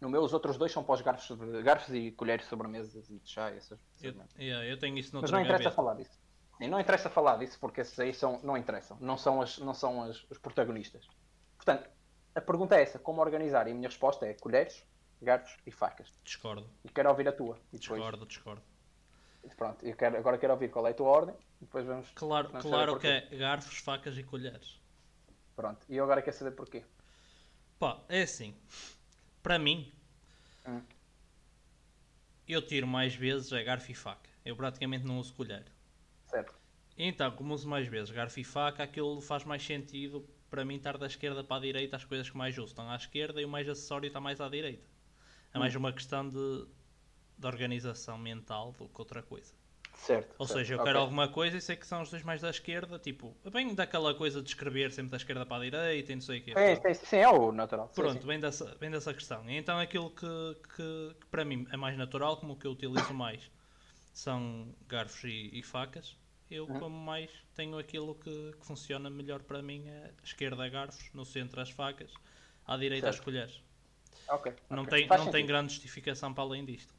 no meu, os outros dois são para os garfos, garfos e colheres de sobremesas e chá, e essas, Eu, yeah, eu tenho isso Mas não interessa falar disso. Sim, não interessa falar disso porque esses aí são, não interessam, não são, as, não são as, os protagonistas. Portanto, a pergunta é essa: como organizar? E a minha resposta é colheres, garfos e facas. Discordo, E quero ouvir a tua. E depois, discordo, discordo. pronto, eu quero, agora quero ouvir qual é a tua ordem e depois vamos. Claro, vamos claro que é garfos, facas e colheres. Pronto, e eu agora quero saber porquê. Pá, é assim. Para mim, Hum. eu tiro mais vezes a garfo e faca. Eu praticamente não uso colher. Certo. Então, como uso mais vezes garfo e faca, aquilo faz mais sentido para mim estar da esquerda para a direita as coisas que mais uso estão à esquerda e o mais acessório está mais à direita. É mais uma questão de, de organização mental do que outra coisa. Certo. Ou certo, seja, eu quero alguma coisa e sei que são os dois mais da esquerda, tipo, bem daquela coisa de escrever sempre da esquerda para a direita e não sei o quê. Sim, sim, sim, é o natural. Pronto, sim. vem dessa, vem dessa questão. E Então aquilo que, que, que para mim é mais natural, como o que eu utilizo (coughs) mais são garfos e, e facas. Eu, Uhum. como mais, tenho aquilo que, que funciona melhor para mim: é esquerda garfos, no centro as facas, à direita as Certo. colheres. Ok, Não, ok. tem, Faz não tem grande justificação para além disto.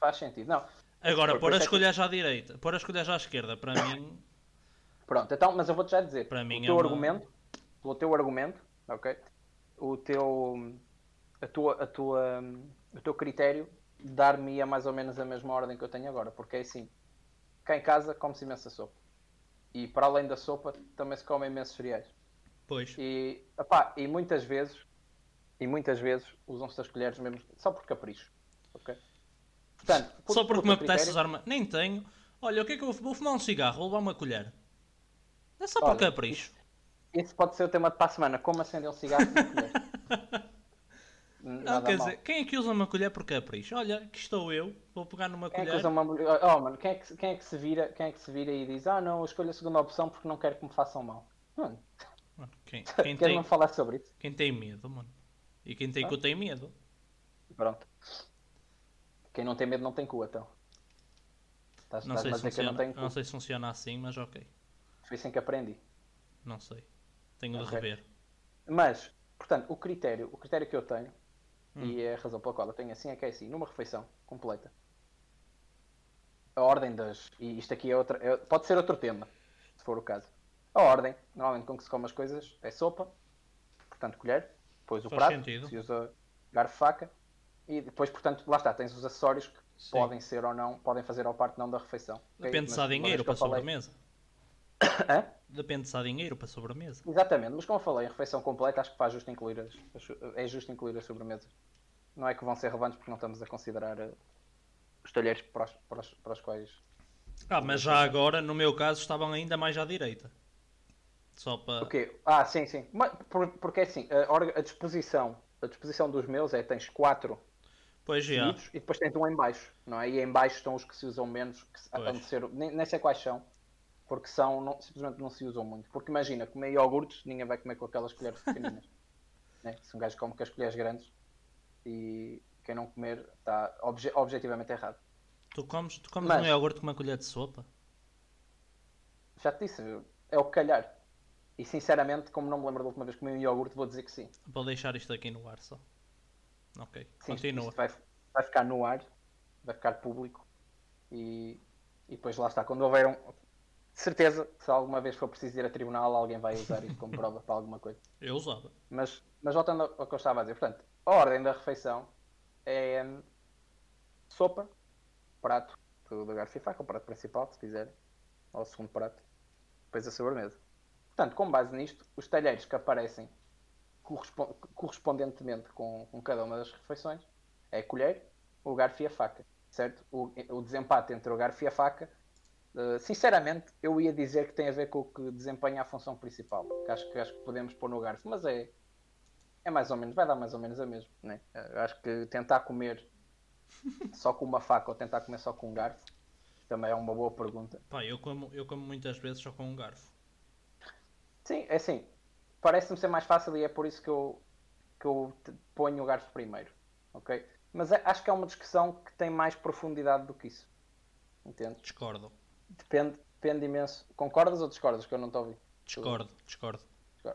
Faz sentido. Não, Agora, pôr as é que- colheres à direita, pôr as colheres à esquerda, para (coughs) mim, Pronto, então, mas eu vou-te já dizer. Para mim o é teu uma- argumento, o teu argumento, ok? O teu, a tua, a tua, o teu critério dar-me mais ou menos a mesma ordem que eu tenho agora, porque é assim, cá em casa come-se imensa sopa. E para além da sopa, também se come imensos cereais. pois. E, epá, e muitas vezes, e muitas vezes usam-se as colheres mesmo só por capricho, ok? Portanto, por- Só porque me teu apetece critério- usar uma. Nem tenho. Olha, o que é que eu vou, vou fumar um cigarro? Vou levar uma colher. É só por capricho. Esse pode ser o tema de para a semana, como acender um cigarro com colher. (laughs) Não, Nada quer mal. dizer, quem é que usa uma colher por capricho? Olha, aqui estou eu, vou pegar numa Quem é que colher. usa uma mulher? Oh, mano, quem é, que, quem, é que se vira, quem é que se vira e diz Ah, não, eu escolho a segunda opção porque não quero que me façam mal? Mano, Quem, (laughs) quem tem, não falar sobre isso? quem tem medo, mano? E quem tem Ah. cu tem medo. Pronto. Quem não tem medo não tem cu, então. Estás, Não sei, se não funciona, cu. não sei se funciona assim, mas ok. Foi assim que aprendi. Não sei. Tenho de Ok. rever. Mas, portanto, o critério, o critério que eu tenho, Hum. e é a razão pela qual eu tenho assim, é que é assim, numa refeição completa, a ordem das. E isto aqui é outra. é- pode ser outro tema, se for o caso. A ordem, normalmente com que se come as coisas, é sopa, portanto, colher, depois o Faz prato, sentido. se usa garfo, faca, e depois, portanto, lá está, tens os acessórios que Sim. podem ser ou não, podem fazer ao parte não da refeição. ok? Depende se Mas há dinheiro para falei- sobremesa. (coughs) Hã? Depende se há dinheiro para sobremesa. Exatamente, mas como eu falei, em refeição completa acho que faz justo incluir as, é justo incluir as sobremesas não é que vão ser relevantes porque não estamos a considerar uh, os talheres para os, para, os, para os quais. Ah, mas já agora, no meu caso, estavam ainda mais à direita. Só para. Ok. Ah, sim, sim. Mas, por, porque é assim, a, a, disposição, a disposição dos meus é tens quatro pois, já. e depois tens um em baixo, não é? E em baixo estão os que se usam menos, que pois. ser, nem, nem sei quais são, porque são, não, simplesmente não se usam muito. Porque imagina, comer iogurtes, ninguém vai comer com aquelas colheres pequeninas. (laughs) né? Se um gajo come com as colheres grandes e quem não comer está obje, objetivamente errado. Tu comes, tu comes Mas, um iogurte com uma colher de sopa? Já te disse, é o que calhar. E sinceramente, como não me lembro da última vez que comi um iogurte, vou dizer que sim. Vou deixar isto aqui no ar só. Ok, sim, continua. Vai, vai, ficar no ar, vai ficar público e, e depois lá está. Quando houver um. De certeza, se alguma vez for preciso ir a tribunal, alguém vai usar isso como prova para alguma coisa. Eu usava. Mas, mas voltando ao que eu estava a dizer, portanto, a ordem da refeição é hum, sopa, prato do, do garfo e faca, o prato principal, se quiser, ou o segundo prato, depois a sobremesa. Portanto, com base nisto, os talheres que aparecem correspondentemente com, com cada uma das refeições é a colher, o garfo e a faca, certo? O, o desempate entre o garfo e a faca, uh, sinceramente, eu ia dizer que tem a ver com o que desempenha a função principal, que acho que, acho que podemos pôr no garfo, mas é, é mais ou menos, vai dar mais ou menos a mesmo, né? Uh, acho que tentar comer só com uma faca ou tentar comer só com um garfo também é uma boa pergunta. Pá, eu como, eu como muitas vezes só com um garfo. Sim, é assim. Parece-me ser mais fácil e é por isso que eu, que eu ponho o garfo primeiro. Ok? Mas acho que é uma discussão que tem mais profundidade do que isso. Entende? Discordo. Depende, depende imenso. Concordas ou discordas? Que eu não estou a ouvir. Discordo, discordo.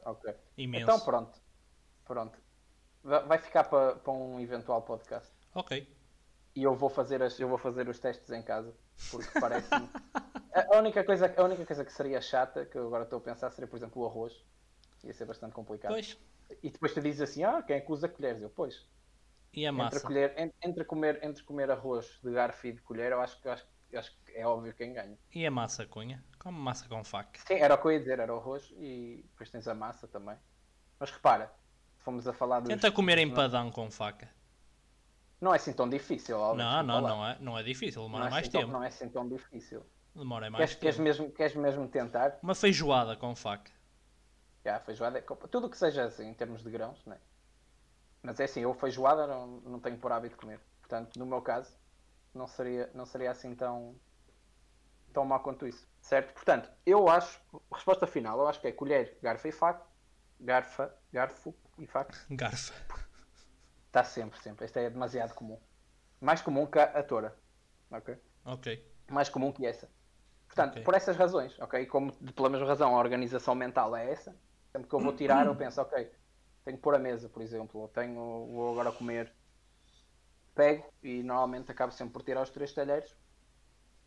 Ok. Imenso. Então pronto. Pronto. Vai ficar para, para um eventual podcast. Ok. E eu vou fazer, as, eu vou fazer os testes em casa. Porque parece-me. (laughs) A única, coisa, a única coisa que seria chata, que eu agora estou a pensar, seria, por exemplo, o arroz. Ia ser bastante complicado. Pois. E depois tu dizes assim, ah, quem é que usa colheres? Eu, pois. E a massa? Entre, colher, entre, comer, entre comer arroz de garfo e de colher, eu acho, eu acho, eu acho que é óbvio quem ganha. E a massa, Cunha? Como massa com faca? Sim, era o que eu ia dizer, era o arroz e depois tens a massa também. Mas repara, fomos a falar dos... Tenta comer empadão com faca. Não é assim tão difícil, óbvio. Não, não, não é, não é difícil, demora não é mais assim tempo. Tão, não é assim tão difícil. Demora mais queres, tempo. Queres mesmo, queres mesmo tentar? Uma feijoada com faca. Já, feijoada é... Tudo que seja assim, em termos de grãos, né? Mas é assim, eu feijoada não, não tenho por hábito comer. Portanto, no meu caso, não seria, não seria assim tão, tão mal quanto isso. Certo? Portanto, eu acho, resposta final, eu acho que é colher, garfo e faca. Garfa, garfo e faca. Garfa. Está sempre, sempre. Esta é demasiado comum. Mais comum que a, a tora. Ok? Ok. Mais comum que essa. Portanto, okay. por essas razões, ok? Como pela mesma razão a organização mental é essa, sempre que eu vou tirar, eu penso, ok, tenho que pôr a mesa, por exemplo, ou tenho, vou agora comer, pego e normalmente acabo sempre por tirar os três talheres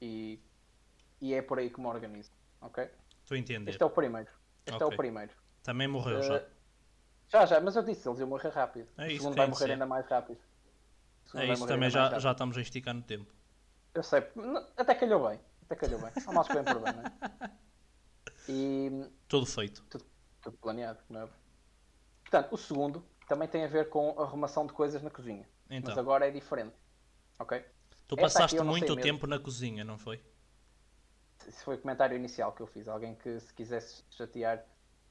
e, e é por aí que me organizo, ok? Estou a entender. Este é o primeiro. Este okay. é o primeiro. Também morreu uh, já. Já, já, mas eu disse, eles iam morrer rápido. É o segundo vai morrer ainda mais rápido. É isso, também já, já estamos a esticar no tempo. Eu sei, até calhou bem. Até calhou bem. Há mais que bem por bem, não é? (laughs) E... Tudo feito. Tudo, tudo planeado, não é? Portanto, o segundo também tem a ver com arrumação de coisas na cozinha. Então. Mas agora é diferente. Ok? Tu passaste muito tempo na cozinha, não foi? Esse foi o comentário inicial que eu fiz. Alguém que se quisesse chatear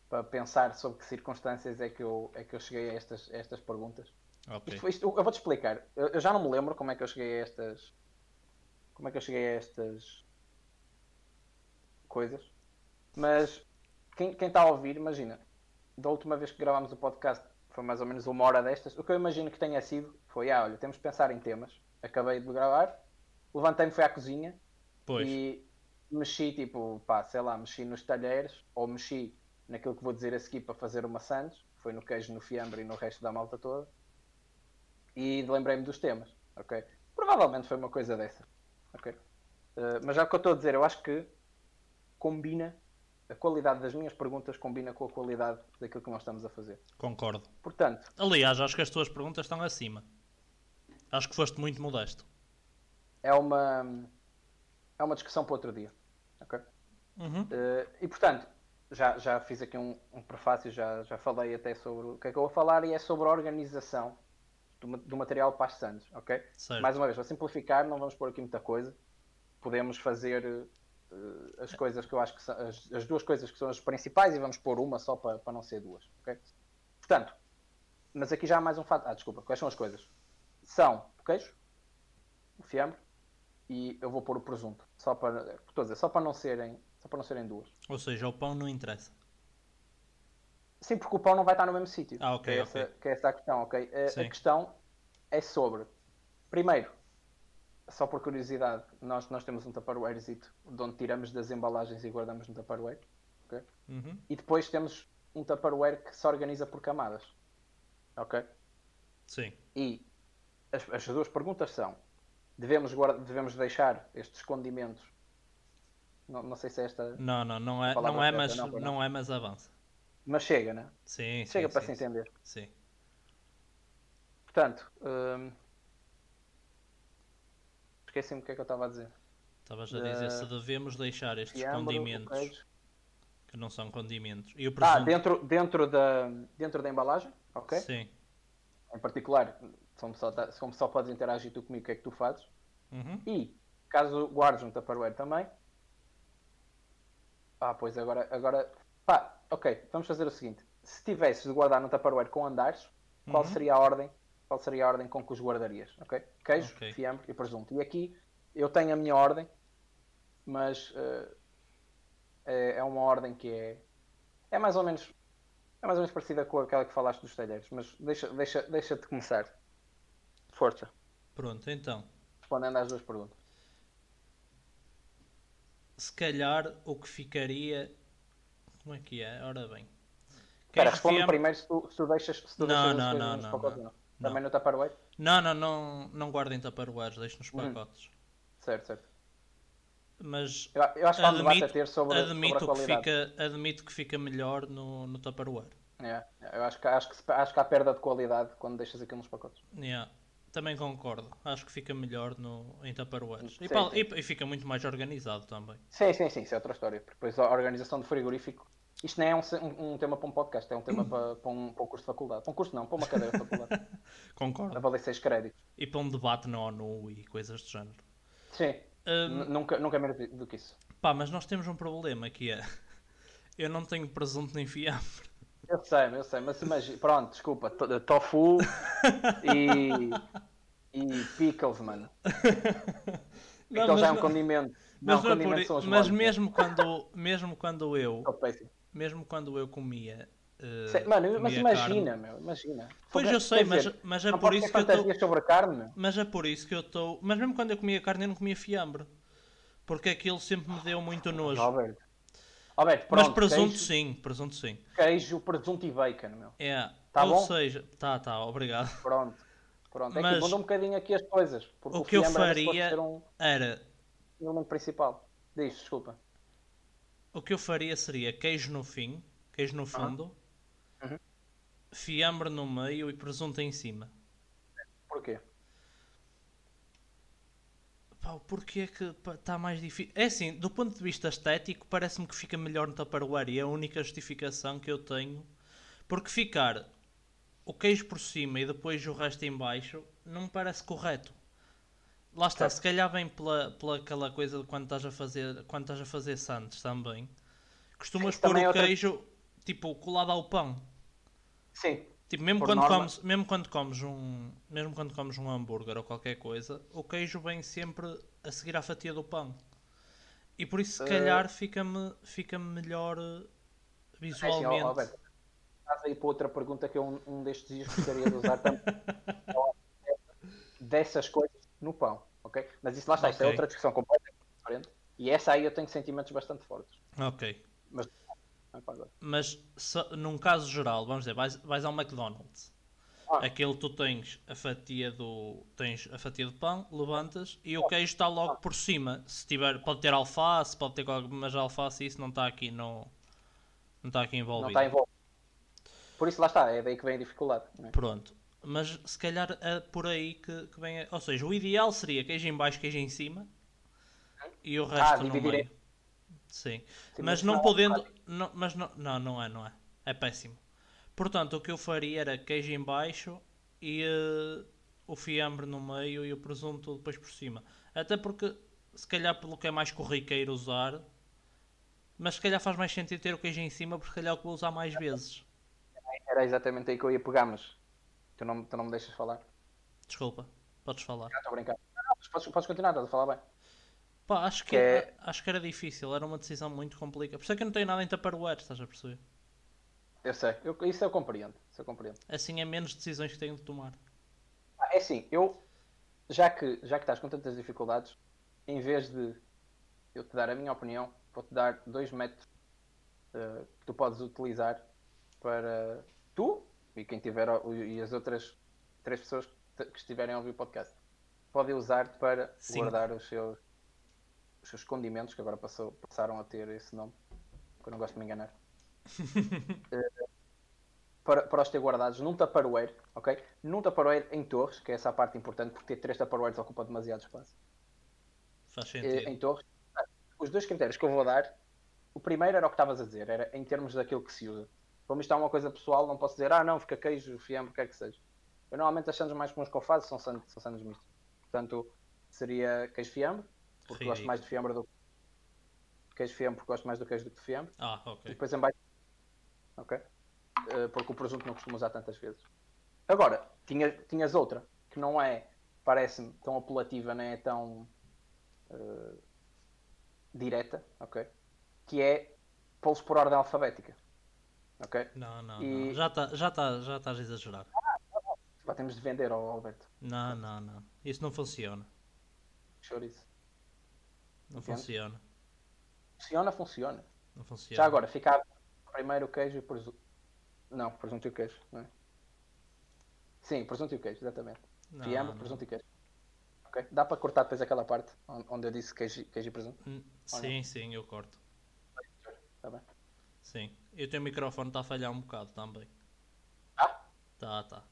para pensar sobre que circunstâncias é que eu, é que eu cheguei a estas, a estas perguntas. Okay. Isto, isto, eu vou-te explicar. Eu, eu, já não me lembro como é que eu cheguei a estas. Como é que eu cheguei a estas coisas. Mas quem, está a ouvir, imagina, da última vez que gravámos o podcast foi mais ou menos uma hora destas. O que eu imagino que tenha sido foi: ah, olha, temos de pensar em temas. Acabei de gravar, levantei-me, fui à cozinha pois. e mexi, tipo, pá, sei lá, mexi nos talheres ou mexi naquilo que vou dizer a seguir para fazer uma Santos, foi no queijo, no fiambre e no resto da malta toda. E lembrei-me dos temas, ok? Provavelmente foi uma coisa dessa, ok? Uh, mas já o que eu estou a dizer, eu acho que combina, a qualidade das minhas perguntas combina com a qualidade daquilo que nós estamos a fazer. Concordo. Portanto... Aliás, acho que as tuas perguntas estão acima. Acho que foste muito modesto. É uma... É uma discussão para outro dia, ok? Uhum. Uh, e portanto, já, já fiz aqui um, um, prefácio, já, já falei até sobre o que é que eu vou falar e é sobre a organização do, do material para as sandes, ok? Certo. Mais uma vez, para simplificar, não vamos pôr aqui muita coisa. Podemos fazer uh, as coisas que eu acho que são as, as, duas coisas que são as principais e vamos pôr uma só para, para não ser duas, ok? Portanto, mas aqui já há mais um fato. Ah, desculpa, quais são as coisas? São o queijo, o fiambre e eu vou pôr o presunto. Só para, estou a dizer, só para não serem, só para não serem duas. Ou seja, o pão não interessa. Sim, porque o pão não vai estar no mesmo sítio. Ah, ok, que, é ok. essa, que é essa a questão, ok? A, Sim. a questão é sobre. Primeiro, só por curiosidade, nós, nós temos um Tupperwarezito de onde tiramos das embalagens e guardamos no Tupperware. ok? Uhum. E depois temos um Tupperware que se organiza por camadas. Ok? Sim. E as, as duas perguntas são: devemos, guarda, devemos deixar estes condimentos? Não, não sei se é esta. Não, não, não é, não é, mas não, não. é, mas avança. Mas chega, né? Sim, Chega sim, para sim, se entender. Sim. Portanto, hum, esqueci-me o que é que eu estava a dizer. Estavas a dizer se devemos deixar estes Fiambre, o condimentos que não são condimentos. E o Ah, presunto? dentro, dentro, da, dentro da embalagem, ok? Sim. Em particular, como só, como só podes interagir tu comigo, o que é que tu fazes? Uhum. E, caso guardes um Tupperware também. Ah, pois agora, agora. Pá, ok, vamos fazer o seguinte. Se tivesses de guardar no Tupperware com andares, qual Uhum. seria a ordem? Qual seria a ordem com que os guardarias? Ok? Queijo, Ok. fiambre e presunto. E aqui eu tenho a minha ordem, mas eh, é, é uma ordem que é. É mais ou menos. É mais ou menos parecida com aquela que falaste dos talheres, mas deixa, deixa, deixa-te começar. Força, Pronto, então. respondendo às duas perguntas. Se calhar o que ficaria. Como é que é? Ora bem. Espera, responde primeiro se tu, se tu deixas, se tu Não, deixas as não, não, não, não. Não. Também no Tupperware? Não, não, não, não guardem tupperwares, deixem nos Uhum. pacotes. Certo, certo. Mas Eu, eu acho que há debate a admito, ter sobre, sobre a admito, que fica, admito que fica melhor no, no Tupperware. É, eu acho que, acho, que, acho que há perda de qualidade quando deixas aquilo nos pacotes. Yeah, Também concordo. Acho que fica melhor no, em Tupperwares. E, e- e fica muito mais organizado também. Sim, sim, sim, isso é outra história. porque Depois a organização de frigorífico. Isto nem é um, um, um tema para um podcast, é um tema para, para, um, para um curso de faculdade. Para um curso não, para uma cadeira de faculdade. (laughs) Concordo. a valer 6 créditos. E para um debate na ONU e coisas do género. Sim, n- nunca, nunca menos do que isso. pá, mas nós temos um problema que é. (laughs) Eu não tenho presunto nem fiambre. Eu sei, eu sei, mas imagina. Pronto, desculpa, to- tofu (laughs) e. e pickles, mano. Não, Pickles mas é um não- condimento. Mas, não, não é por são os mas mesmo quando mesmo quando eu. Mesmo quando eu comia eh, Sei- Mano, mas comia imagina, carne- meu, imagina. Pois eu sei, mas, dizer, mas é por isso que eu estou sobre carne, mas é por isso que eu estou mas mesmo quando eu comia carne eu não comia fiambre porque aquilo sempre me deu muito nojo Alberto. Alberto, mas pronto, presunto queijo, sim presunto sim queijo, presunto e bacon, meu. é Tá ou bom? seja tá tá obrigado Pronto. Pronto, é Mas- que muda um bocadinho aqui as coisas. Porque O o, que eu era faria- ser um era elemento principal. Diz, desculpa. O que eu faria seria queijo no fim queijo no fundo Uhum. fiambre no meio e presunto em cima Porquê? Pá, o porquê é que está mais difícil? É assim, do ponto de vista estético, parece-me que fica melhor no Tupperware e é a única justificação que eu tenho. Porque ficar o queijo por cima e depois o resto em baixo não me parece correto. Lá está, Certo. se calhar vem pela, pela aquela coisa de quando estás a fazer, quando estás a fazer sandes também. Costumas pôr também o é outra- queijo tipo colado ao pão. Sim. Tipo, mesmo Por quando, norma- comes, mesmo quando comes um, mesmo quando comes um hambúrguer ou qualquer coisa, o queijo vem sempre a seguir à fatia do pão. E por isso, se Eh, calhar, fica-me fica melhor eh, É visualmente. Alberto, estás aí para outra pergunta que eu um, um destes dias gostaria de usar também. (laughs) Dessas coisas no pão, ok? Mas isso lá está, isso é outra discussão completamente diferente. E essa aí eu tenho sentimentos bastante fortes. ok. Mas não é. Mas se- num caso geral, vamos dizer, vais, vais ao McDonald's. Ah. Aquele tu tens a fatia do tens a fatia de pão, levantas e o queijo está logo por cima. Se tiver, pode ter alface, pode ter qualquer, mas alface isso não está aqui no não está aqui Não envolvido. está envolvido. Por isso lá está, é daí que vem a dificuldade. não é? Pronto. Mas se calhar é por aí que, que vem. a- Ou seja, o ideal seria queijo em baixo, queijo em cima e o resto no dividir meio. Sim. Sim, mas não não é podendo. Não, mas não, não, não é, não é. É péssimo. Portanto, o que eu faria era queijo em baixo e, eh, o fiambre no meio e o presunto depois por cima. Até porque, se calhar pelo que é mais corriqueiro usar, mas se calhar faz mais sentido ter o queijo em cima, porque se calhar é o que vou usar mais vezes. Era exatamente aí que eu ia pegar, mas tu não, tu não me deixas falar. Desculpa, podes falar. Ah, estou a brincar. Não, não, podes, podes continuar, estás a falar bem. Pá, acho que, Que é- acho que era difícil, era uma decisão muito complicada. Por isso é que eu não tenho nada em Tupperware, estás a perceber? Eu sei, eu- isso eu compreendo. Isso eu compreendo. Assim é menos decisões que tenho de tomar. Ah, É assim, eu já que, já que estás com tantas dificuldades, em vez de eu te dar a minha opinião, vou-te dar dois métodos eh, que tu podes utilizar para tu e quem tiver e as outras três pessoas que, estiverem a ouvir o podcast podem usar para Sim. guardar os seus, os seus condimentos, que agora passou- passaram a ter esse nome, que eu não gosto de me enganar. (laughs) para, para os ter guardados num Tupperware, ok? Num Tupperware em torres, que é essa a parte importante, porque ter três Tupperwares ocupa demasiado espaço. Faz Eh, sentido. em torres, os dois critérios que eu vou dar, o primeiro era o que estavas a dizer, era em termos daquilo que se usa. Como isto é uma coisa pessoal, não posso dizer, ah não, fica queijo, fiambre, o que é que seja. Eu normalmente as sandes mais comuns que eu faço são sandes, são sandes mistos. Portanto, seria queijo fiambre, porque gosto Ridículo. mais de fiambre do que queijo fiambre, porque gosto mais do queijo do que de fiambre. Ah, E ok. depois em baixo. Ok? Eh, porque o presunto não costumo usar tantas vezes. Agora, tinha, tinhas outra, que não é, parece-me, tão apelativa, nem é tão eh, direta, ok? Que é pô-los por ordem alfabética. Ok? Não, não, E- não. Já, tá, já, tá, já estás a exagerar. Pá, temos de vender ao Alberto. Não, não, não. Isso não funciona. Chouriço. Não Entende? funciona. Funciona, funciona. Não funciona. Já agora, fica primeiro o queijo e presunto. Não, presunto e o queijo, não é? Sim, presunto e o queijo, exatamente. Não, Fiambre, não. presunto e queijo. Ok? Dá para cortar depois aquela parte on- onde eu disse queijo, queijo e presunto? Hum, Sim, sim, eu corto. Está bem? Sim. E o teu microfone está a falhar um bocado também. Ah, Tá, tá.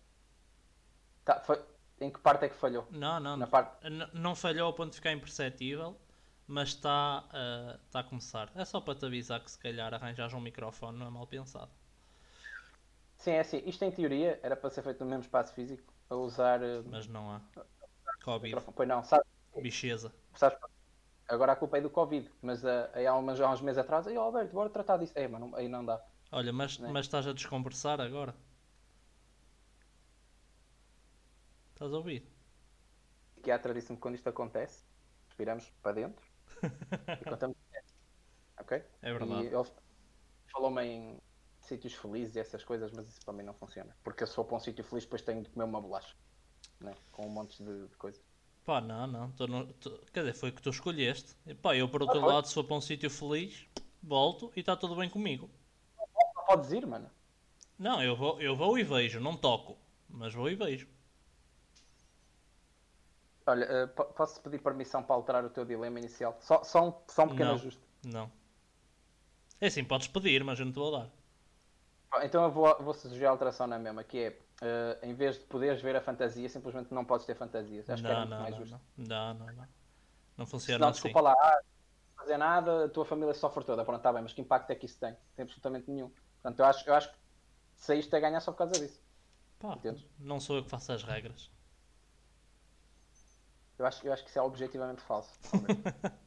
tá, foi... Em que parte é que falhou? Não, não. Na parte. N- Não falhou ao ponto de ficar imperceptível, mas está ah, está a começar. É só para te avisar que se calhar arranjas um microfone, não é mal pensado. Sim, é assim. Isto em teoria era para ser feito no mesmo espaço físico, a usar. eh, Mas não há. Covid. Pois não, sabe, Bicheza. sabes? Agora a culpa é do Covid, mas eh, aí há, umas, há uns meses atrás, aí Alberto, bora tratar disso. É, mano, aí não dá. Olha, mas, Né? mas estás a desconversar agora? Estás a ouvir? O psiquiatra disse-me que quando isto acontece, respiramos para dentro (laughs) e contamos. ok? É verdade. E ele falou-me em sítios felizes e essas coisas, mas isso para mim não funciona. Porque eu sou para um sítio feliz, depois tenho de comer uma bolacha. Né? Com um monte de, de coisas. Pá, não, não. tu não- tu- quer dizer, foi o que tu escolheste. E, pá, eu por outro Ah, lado, se for para um sítio feliz, volto e está tudo bem comigo. Não podes ir, mano. Não, eu vou, eu vou e vejo, não toco. Mas vou e vejo. Olha, po- posso pedir permissão para alterar o teu dilema inicial? Só, só, um, só um pequeno Não. ajuste. Não. É assim, podes pedir, mas eu não te vou dar. Então eu vou, vou sugerir a alteração na mesma, que é, eh, em vez de poderes ver a fantasia, simplesmente não podes ter fantasias. Acho que era Não, muito não, mais não, justo. não. Não, não, não. Não funciona não, assim. desculpa lá, ah, não fazer nada, a tua família sofre toda. Pronto, está bem, mas que impacto é que isso tem? Tem absolutamente nenhum. Portanto, eu acho, eu acho que saíste a ganhar só por causa disso. Pá, Entendes? não sou eu que faço as regras. Eu acho, eu acho que isso é objetivamente falso. (laughs)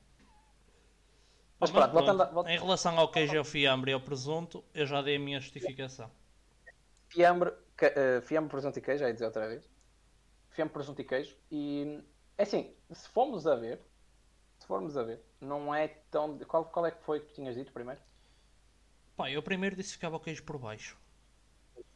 Mas Mas pronto, voltando, pronto, voltando Em relação ao queijo, ao fiambre e ao presunto, eu já dei a minha justificação. Fiambre, eh, fiambre, presunto e queijo, já ia dizer outra vez. Fiambre, presunto e queijo. E é assim, se formos a ver, se formos a ver, não é tão. Qual, qual é que foi que tu tinhas dito primeiro? Pá, eu primeiro disse que ficava o queijo por baixo.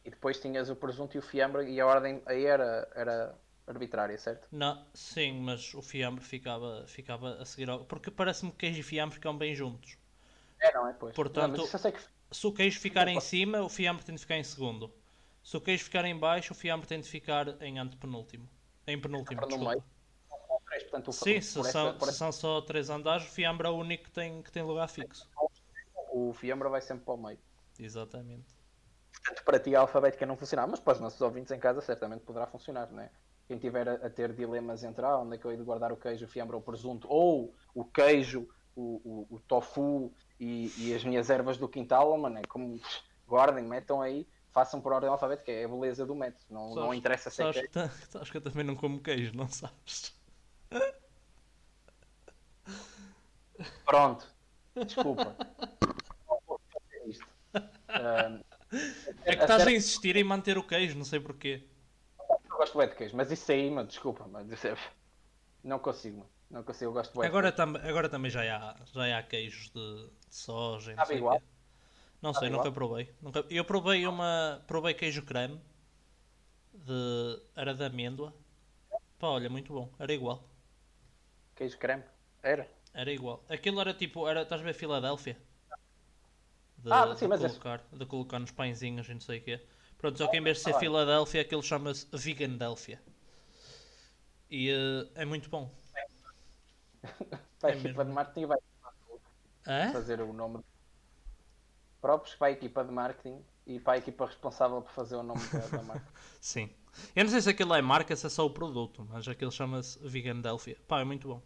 E depois tinhas o presunto e o fiambre e a ordem aí era, era arbitrária, certo? Não, sim, mas o fiambre ficava, ficava a seguir ao... Porque parece-me que queijo e fiambre ficam bem juntos. É, não é? Pois. Portanto- Não, que Se o queijo ficar em cima, o fiambre tem de ficar em segundo. Se o queijo ficar em baixo, o fiambre tem de ficar em antepenúltimo. Em penúltimo, desculpa. portanto, Sim, se essa- são, por se são só três andares, o fiambre é o único que tem, que tem lugar fixo. o fiambre vai sempre para o meio. Exatamente. Portanto, para ti a alfabética não funcionava, mas para os nossos ouvintes em casa certamente poderá funcionar, não é? Quem tiver a, a ter dilemas entre ah, onde é que eu hei de guardar o queijo, o fiambre ou o presunto, ou o queijo, o, o, o tofu e, e as minhas ervas do quintal, mano, é como guardem, metam aí façam por ordem alfabética, é a beleza do método. Não, não Sabes- interessa se é sabes, queijo. que sabes que eu também não como queijo, não sabes? Pronto, desculpa. Não isto. É que estás a insistir em manter o queijo, não sei porquê. Eu gosto bem de queijo, mas isso aí, mano, desculpa, mas é- não consigo, mano. não consigo, eu gosto bem Agora, tam agora também já há, já há queijos de, de soja não Sabe igual? quê. Não sei, nunca igual? provei. Nunca... Eu provei uma. Provei queijo creme. De... Era de amêndoa. Pá, olha, muito bom. Era igual. Queijo creme, era? Era igual. Aquilo era tipo. Era, estás a ver Filadélfia? De, Ah, sim, de mas esse- colocar, de colocar nos pãezinhos e não sei o quê. Pronto, só que em vez de ser Ah. Filadélfia, aquilo chama-se Vegandelfia. E eh, é muito bom. (laughs) Vai É equipa mesmo. de marketing vai fazer o nome próprios para a equipa de marketing e para a equipa responsável por fazer o nome da, da marca. (laughs) Sim. Eu não sei se aquilo é marca, se é só o produto, mas aquilo chama-se Vegandelphia. Pá, é muito bom.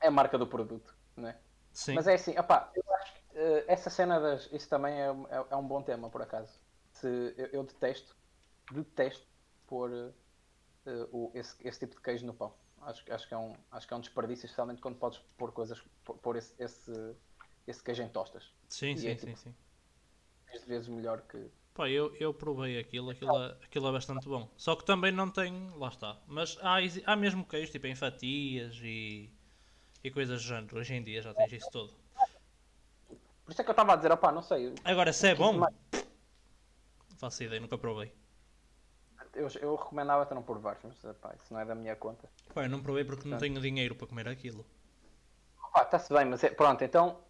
É a marca do produto, não é? Sim. Mas é assim, opá, eu acho que eh, essa cena das. Isso também é, é, é um bom tema, por acaso. Se, eu, eu detesto, detesto pôr eh, o, esse, esse tipo de queijo no pão. Acho, que- acho, que é um, acho que é um desperdício, especialmente quando podes pôr coisas, pôr esse, esse, esse queijo em tostas. Sim, E sim, é sim, tipo- sim. 10 vezes melhor que. Pá, eu, eu provei aquilo, aquilo é, aquilo é bastante bom. Só que também não tem. Lá está. Mas há, há mesmo queijo, tipo em fatias e, e coisas do género. Hoje em dia já tens isso tudo. Por isso é que eu estava a dizer, opá, não sei. Agora, se é bom, Mas- não faço ideia, nunca provei. Eu, eu recomendava-te não provar, mas opá, isso não é da minha conta. Pá, eu não provei porque não Portanto- tenho dinheiro para comer aquilo. Opá, está-se bem, mas é, pronto, então.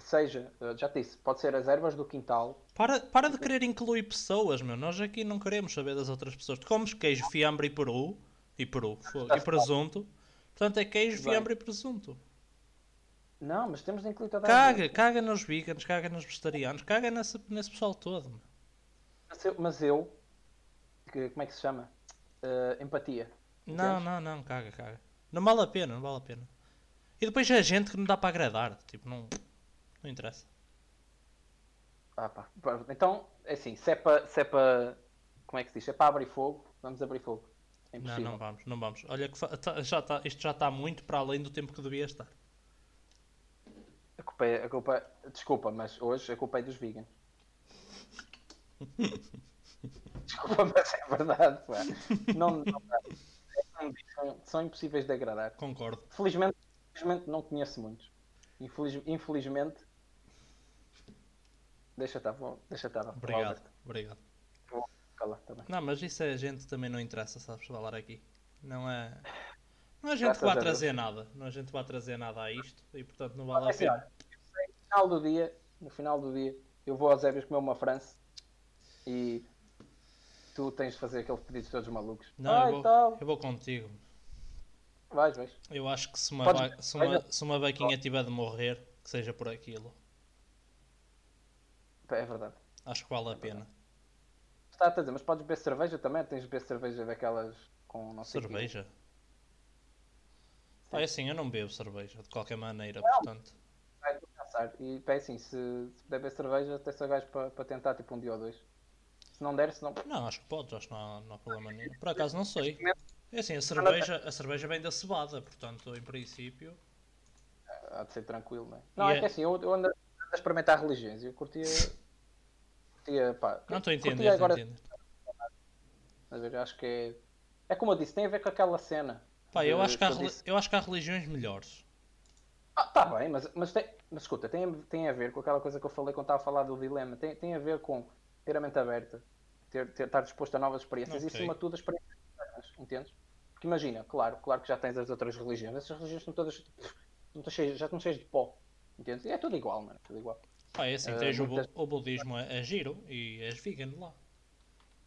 Seja, eh, já te disse, pode ser as ervas do quintal, Para, para de querer incluir pessoas, meu. Nós aqui não queremos saber das outras pessoas. Tu comes queijo, fiambre e peru. E peru, e presunto. Portanto, é queijo, fiambre e presunto. Não, mas temos de incluir toda a Caga, gente. caga nos veganos, caga nos vegetarianos, caga nesse, nesse pessoal todo. meu. Mas eu, mas eu que- como é que se chama? Eh, empatia. Não, Entendes? não, não, caga, caga. Não vale a pena, não vale a pena. E depois é gente que não dá para agradar. Tipo, não, não interessa. Ah, pá. Então, é assim, se é para. Se é para como é que se diz? Se é para abrir fogo, vamos abrir fogo. É Não, não vamos, não vamos. Olha que tá- já tá, isto já está muito para além do tempo que devia estar. A culpa é, a culpa, desculpa, mas hoje a culpa é dos vegans. (laughs) desculpa, mas é verdade, pá. Não, não. São, são impossíveis de agradar. Concordo. Felizmente, felizmente não conheço muitos. Infeliz- infelizmente. Deixa estar, vou- deixa estar. Obrigado, obrigado. Vou calar também. Não, mas isso é gente também não interessa, sabes, falar aqui. Não é. Não é gente que vai trazer nada. Não é gente que vai trazer nada a isto e portanto não vale a pena. no final do dia, no final do dia, eu vou aos Ébios comer uma França e tu tens de fazer aqueles pedidos todos malucos. Não, eu, vou, tal. eu vou contigo. Vais, vais. Eu acho que se uma, Podes- va- se uma, se uma vaquinha tiver de morrer, que seja por aquilo. É verdade. Acho que vale a pena. Está a dizer, mas podes beber cerveja também? Tens de beber cerveja daquelas com não sei. Cerveja? Ah, é assim, eu não bebo cerveja, de qualquer maneira, portanto. Vai. E é assim, se, se puder beber cerveja, até só gajo para para tentar tipo um dia ou dois. Se não der, se não. Não, acho que podes, acho que não há, não há problema nenhum. Por acaso não sei. É assim, a cerveja, a cerveja vem da cevada, portanto, em princípio. Há de ser tranquilo, não é? Não, E é é- que assim, eu, eu ando a experimentar religiões e eu curtia. curtia pá, Não estou a entender, agora. Mas eu acho que é. É como eu disse, tem a ver com aquela cena. Pá, eu de- acho, que há, eu disse. eu acho que há religiões melhores. Ah, tá bem, mas, mas, tem, mas escuta, tem, a- tem a ver com aquela coisa que eu falei quando estava a falar do dilema. Tem, tem a ver com ter a mente aberta, ter, ter- estar disposto a novas experiências e, Ok. acima de tudo, as experiências externas, entendes? Porque imagina, claro, claro que já tens as outras religiões, essas religiões estão todas. estão cheias- já estão cheias de pó, entendes? É tudo igual, mano, tudo igual. Pá, é assim, Eh, tens muitas- o budismo é, é giro e és vegan lá.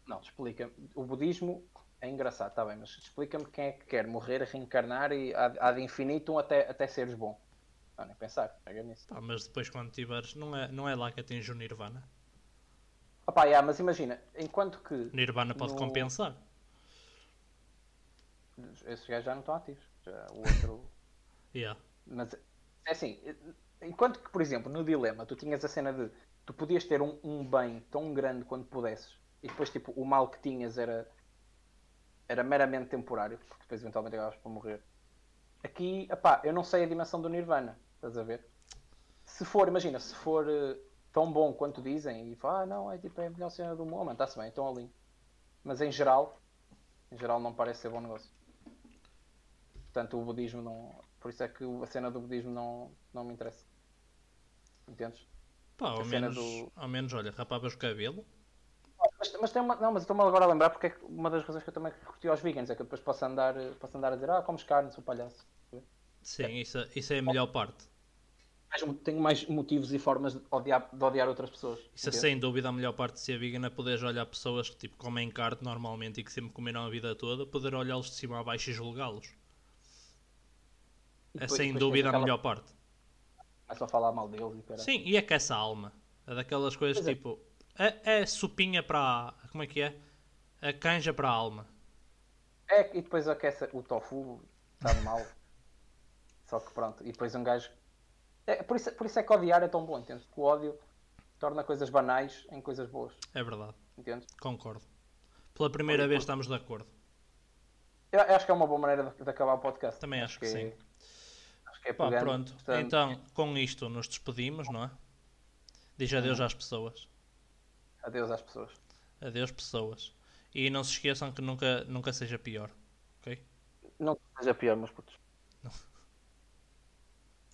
Não, explica. O budismo é engraçado, está bem, mas explica-me quem é que quer morrer, reencarnar e há, de infinito até, até seres bom. Não, nem pensar, pega nisso. Pá, mas depois quando tiveres, não é, não é lá que atinges o Nirvana. Opa, yeah, mas imagina, enquanto que Nirvana pode No- compensar. esses gajos já não estão ativos, já, o outro. (laughs) Yeah. Mas É assim, enquanto que, por exemplo, no dilema tu tinhas a cena de tu podias ter um, um bem tão grande quanto pudesses e depois tipo o mal que tinhas era era meramente temporário, porque depois eventualmente acabavas por morrer. Aqui, epá, eu não sei a dimensão do Nirvana, estás a ver? Se for, imagina, se for uh, tão bom quanto dizem e fala, ah não, é tipo é a melhor cena do mundo, está-se bem, estão ali. Mas em geral, em geral não parece ser bom negócio. Portanto, o budismo não. Por isso é que a cena do budismo não, não me interessa. Entendes? Pá, ao menos, do... ao menos, olha, rapavas o cabelo. Mas, mas tem uma. Não, mas estou-me agora a lembrar porque é uma das razões que eu também curti aos vegans é que eu depois posso andar, posso andar a dizer, ah, comes carne, sou palhaço. Sim, é. Isso, isso é a melhor parte. Tenho mais motivos e formas de odiar, de odiar outras pessoas. Isso é sem dúvida a melhor parte de ser vegan é poderes olhar pessoas que tipo, comem carne normalmente e que sempre comeram a vida toda, poder olhá-los de cima a baixo e julgá-los. É sem dúvida aquela... a melhor parte. É só falar mal deles e cara. Sim, e é que essa alma. É daquelas coisas é. tipo. É, é sopinha para. Como é que é? A canja para a alma. É, e depois aquece o tofu, sabe mal. (laughs) Só que pronto, e depois um gajo. É, por, isso, por isso é que odiar é tão bom, entende? O ódio torna coisas banais em coisas boas. É verdade. Entendes? Concordo. Pela primeira vez estamos de acordo. Eu acho que é uma boa maneira de, de acabar o podcast. Também acho, acho que, que, sim. Acho que é Pá, pronto. Portanto... Então, com isto nos despedimos, não é? Diz adeus uhum. às pessoas. Adeus às pessoas. Adeus, pessoas. E não se esqueçam que nunca, nunca seja pior. Ok? Não seja pior, meus putos. (laughs)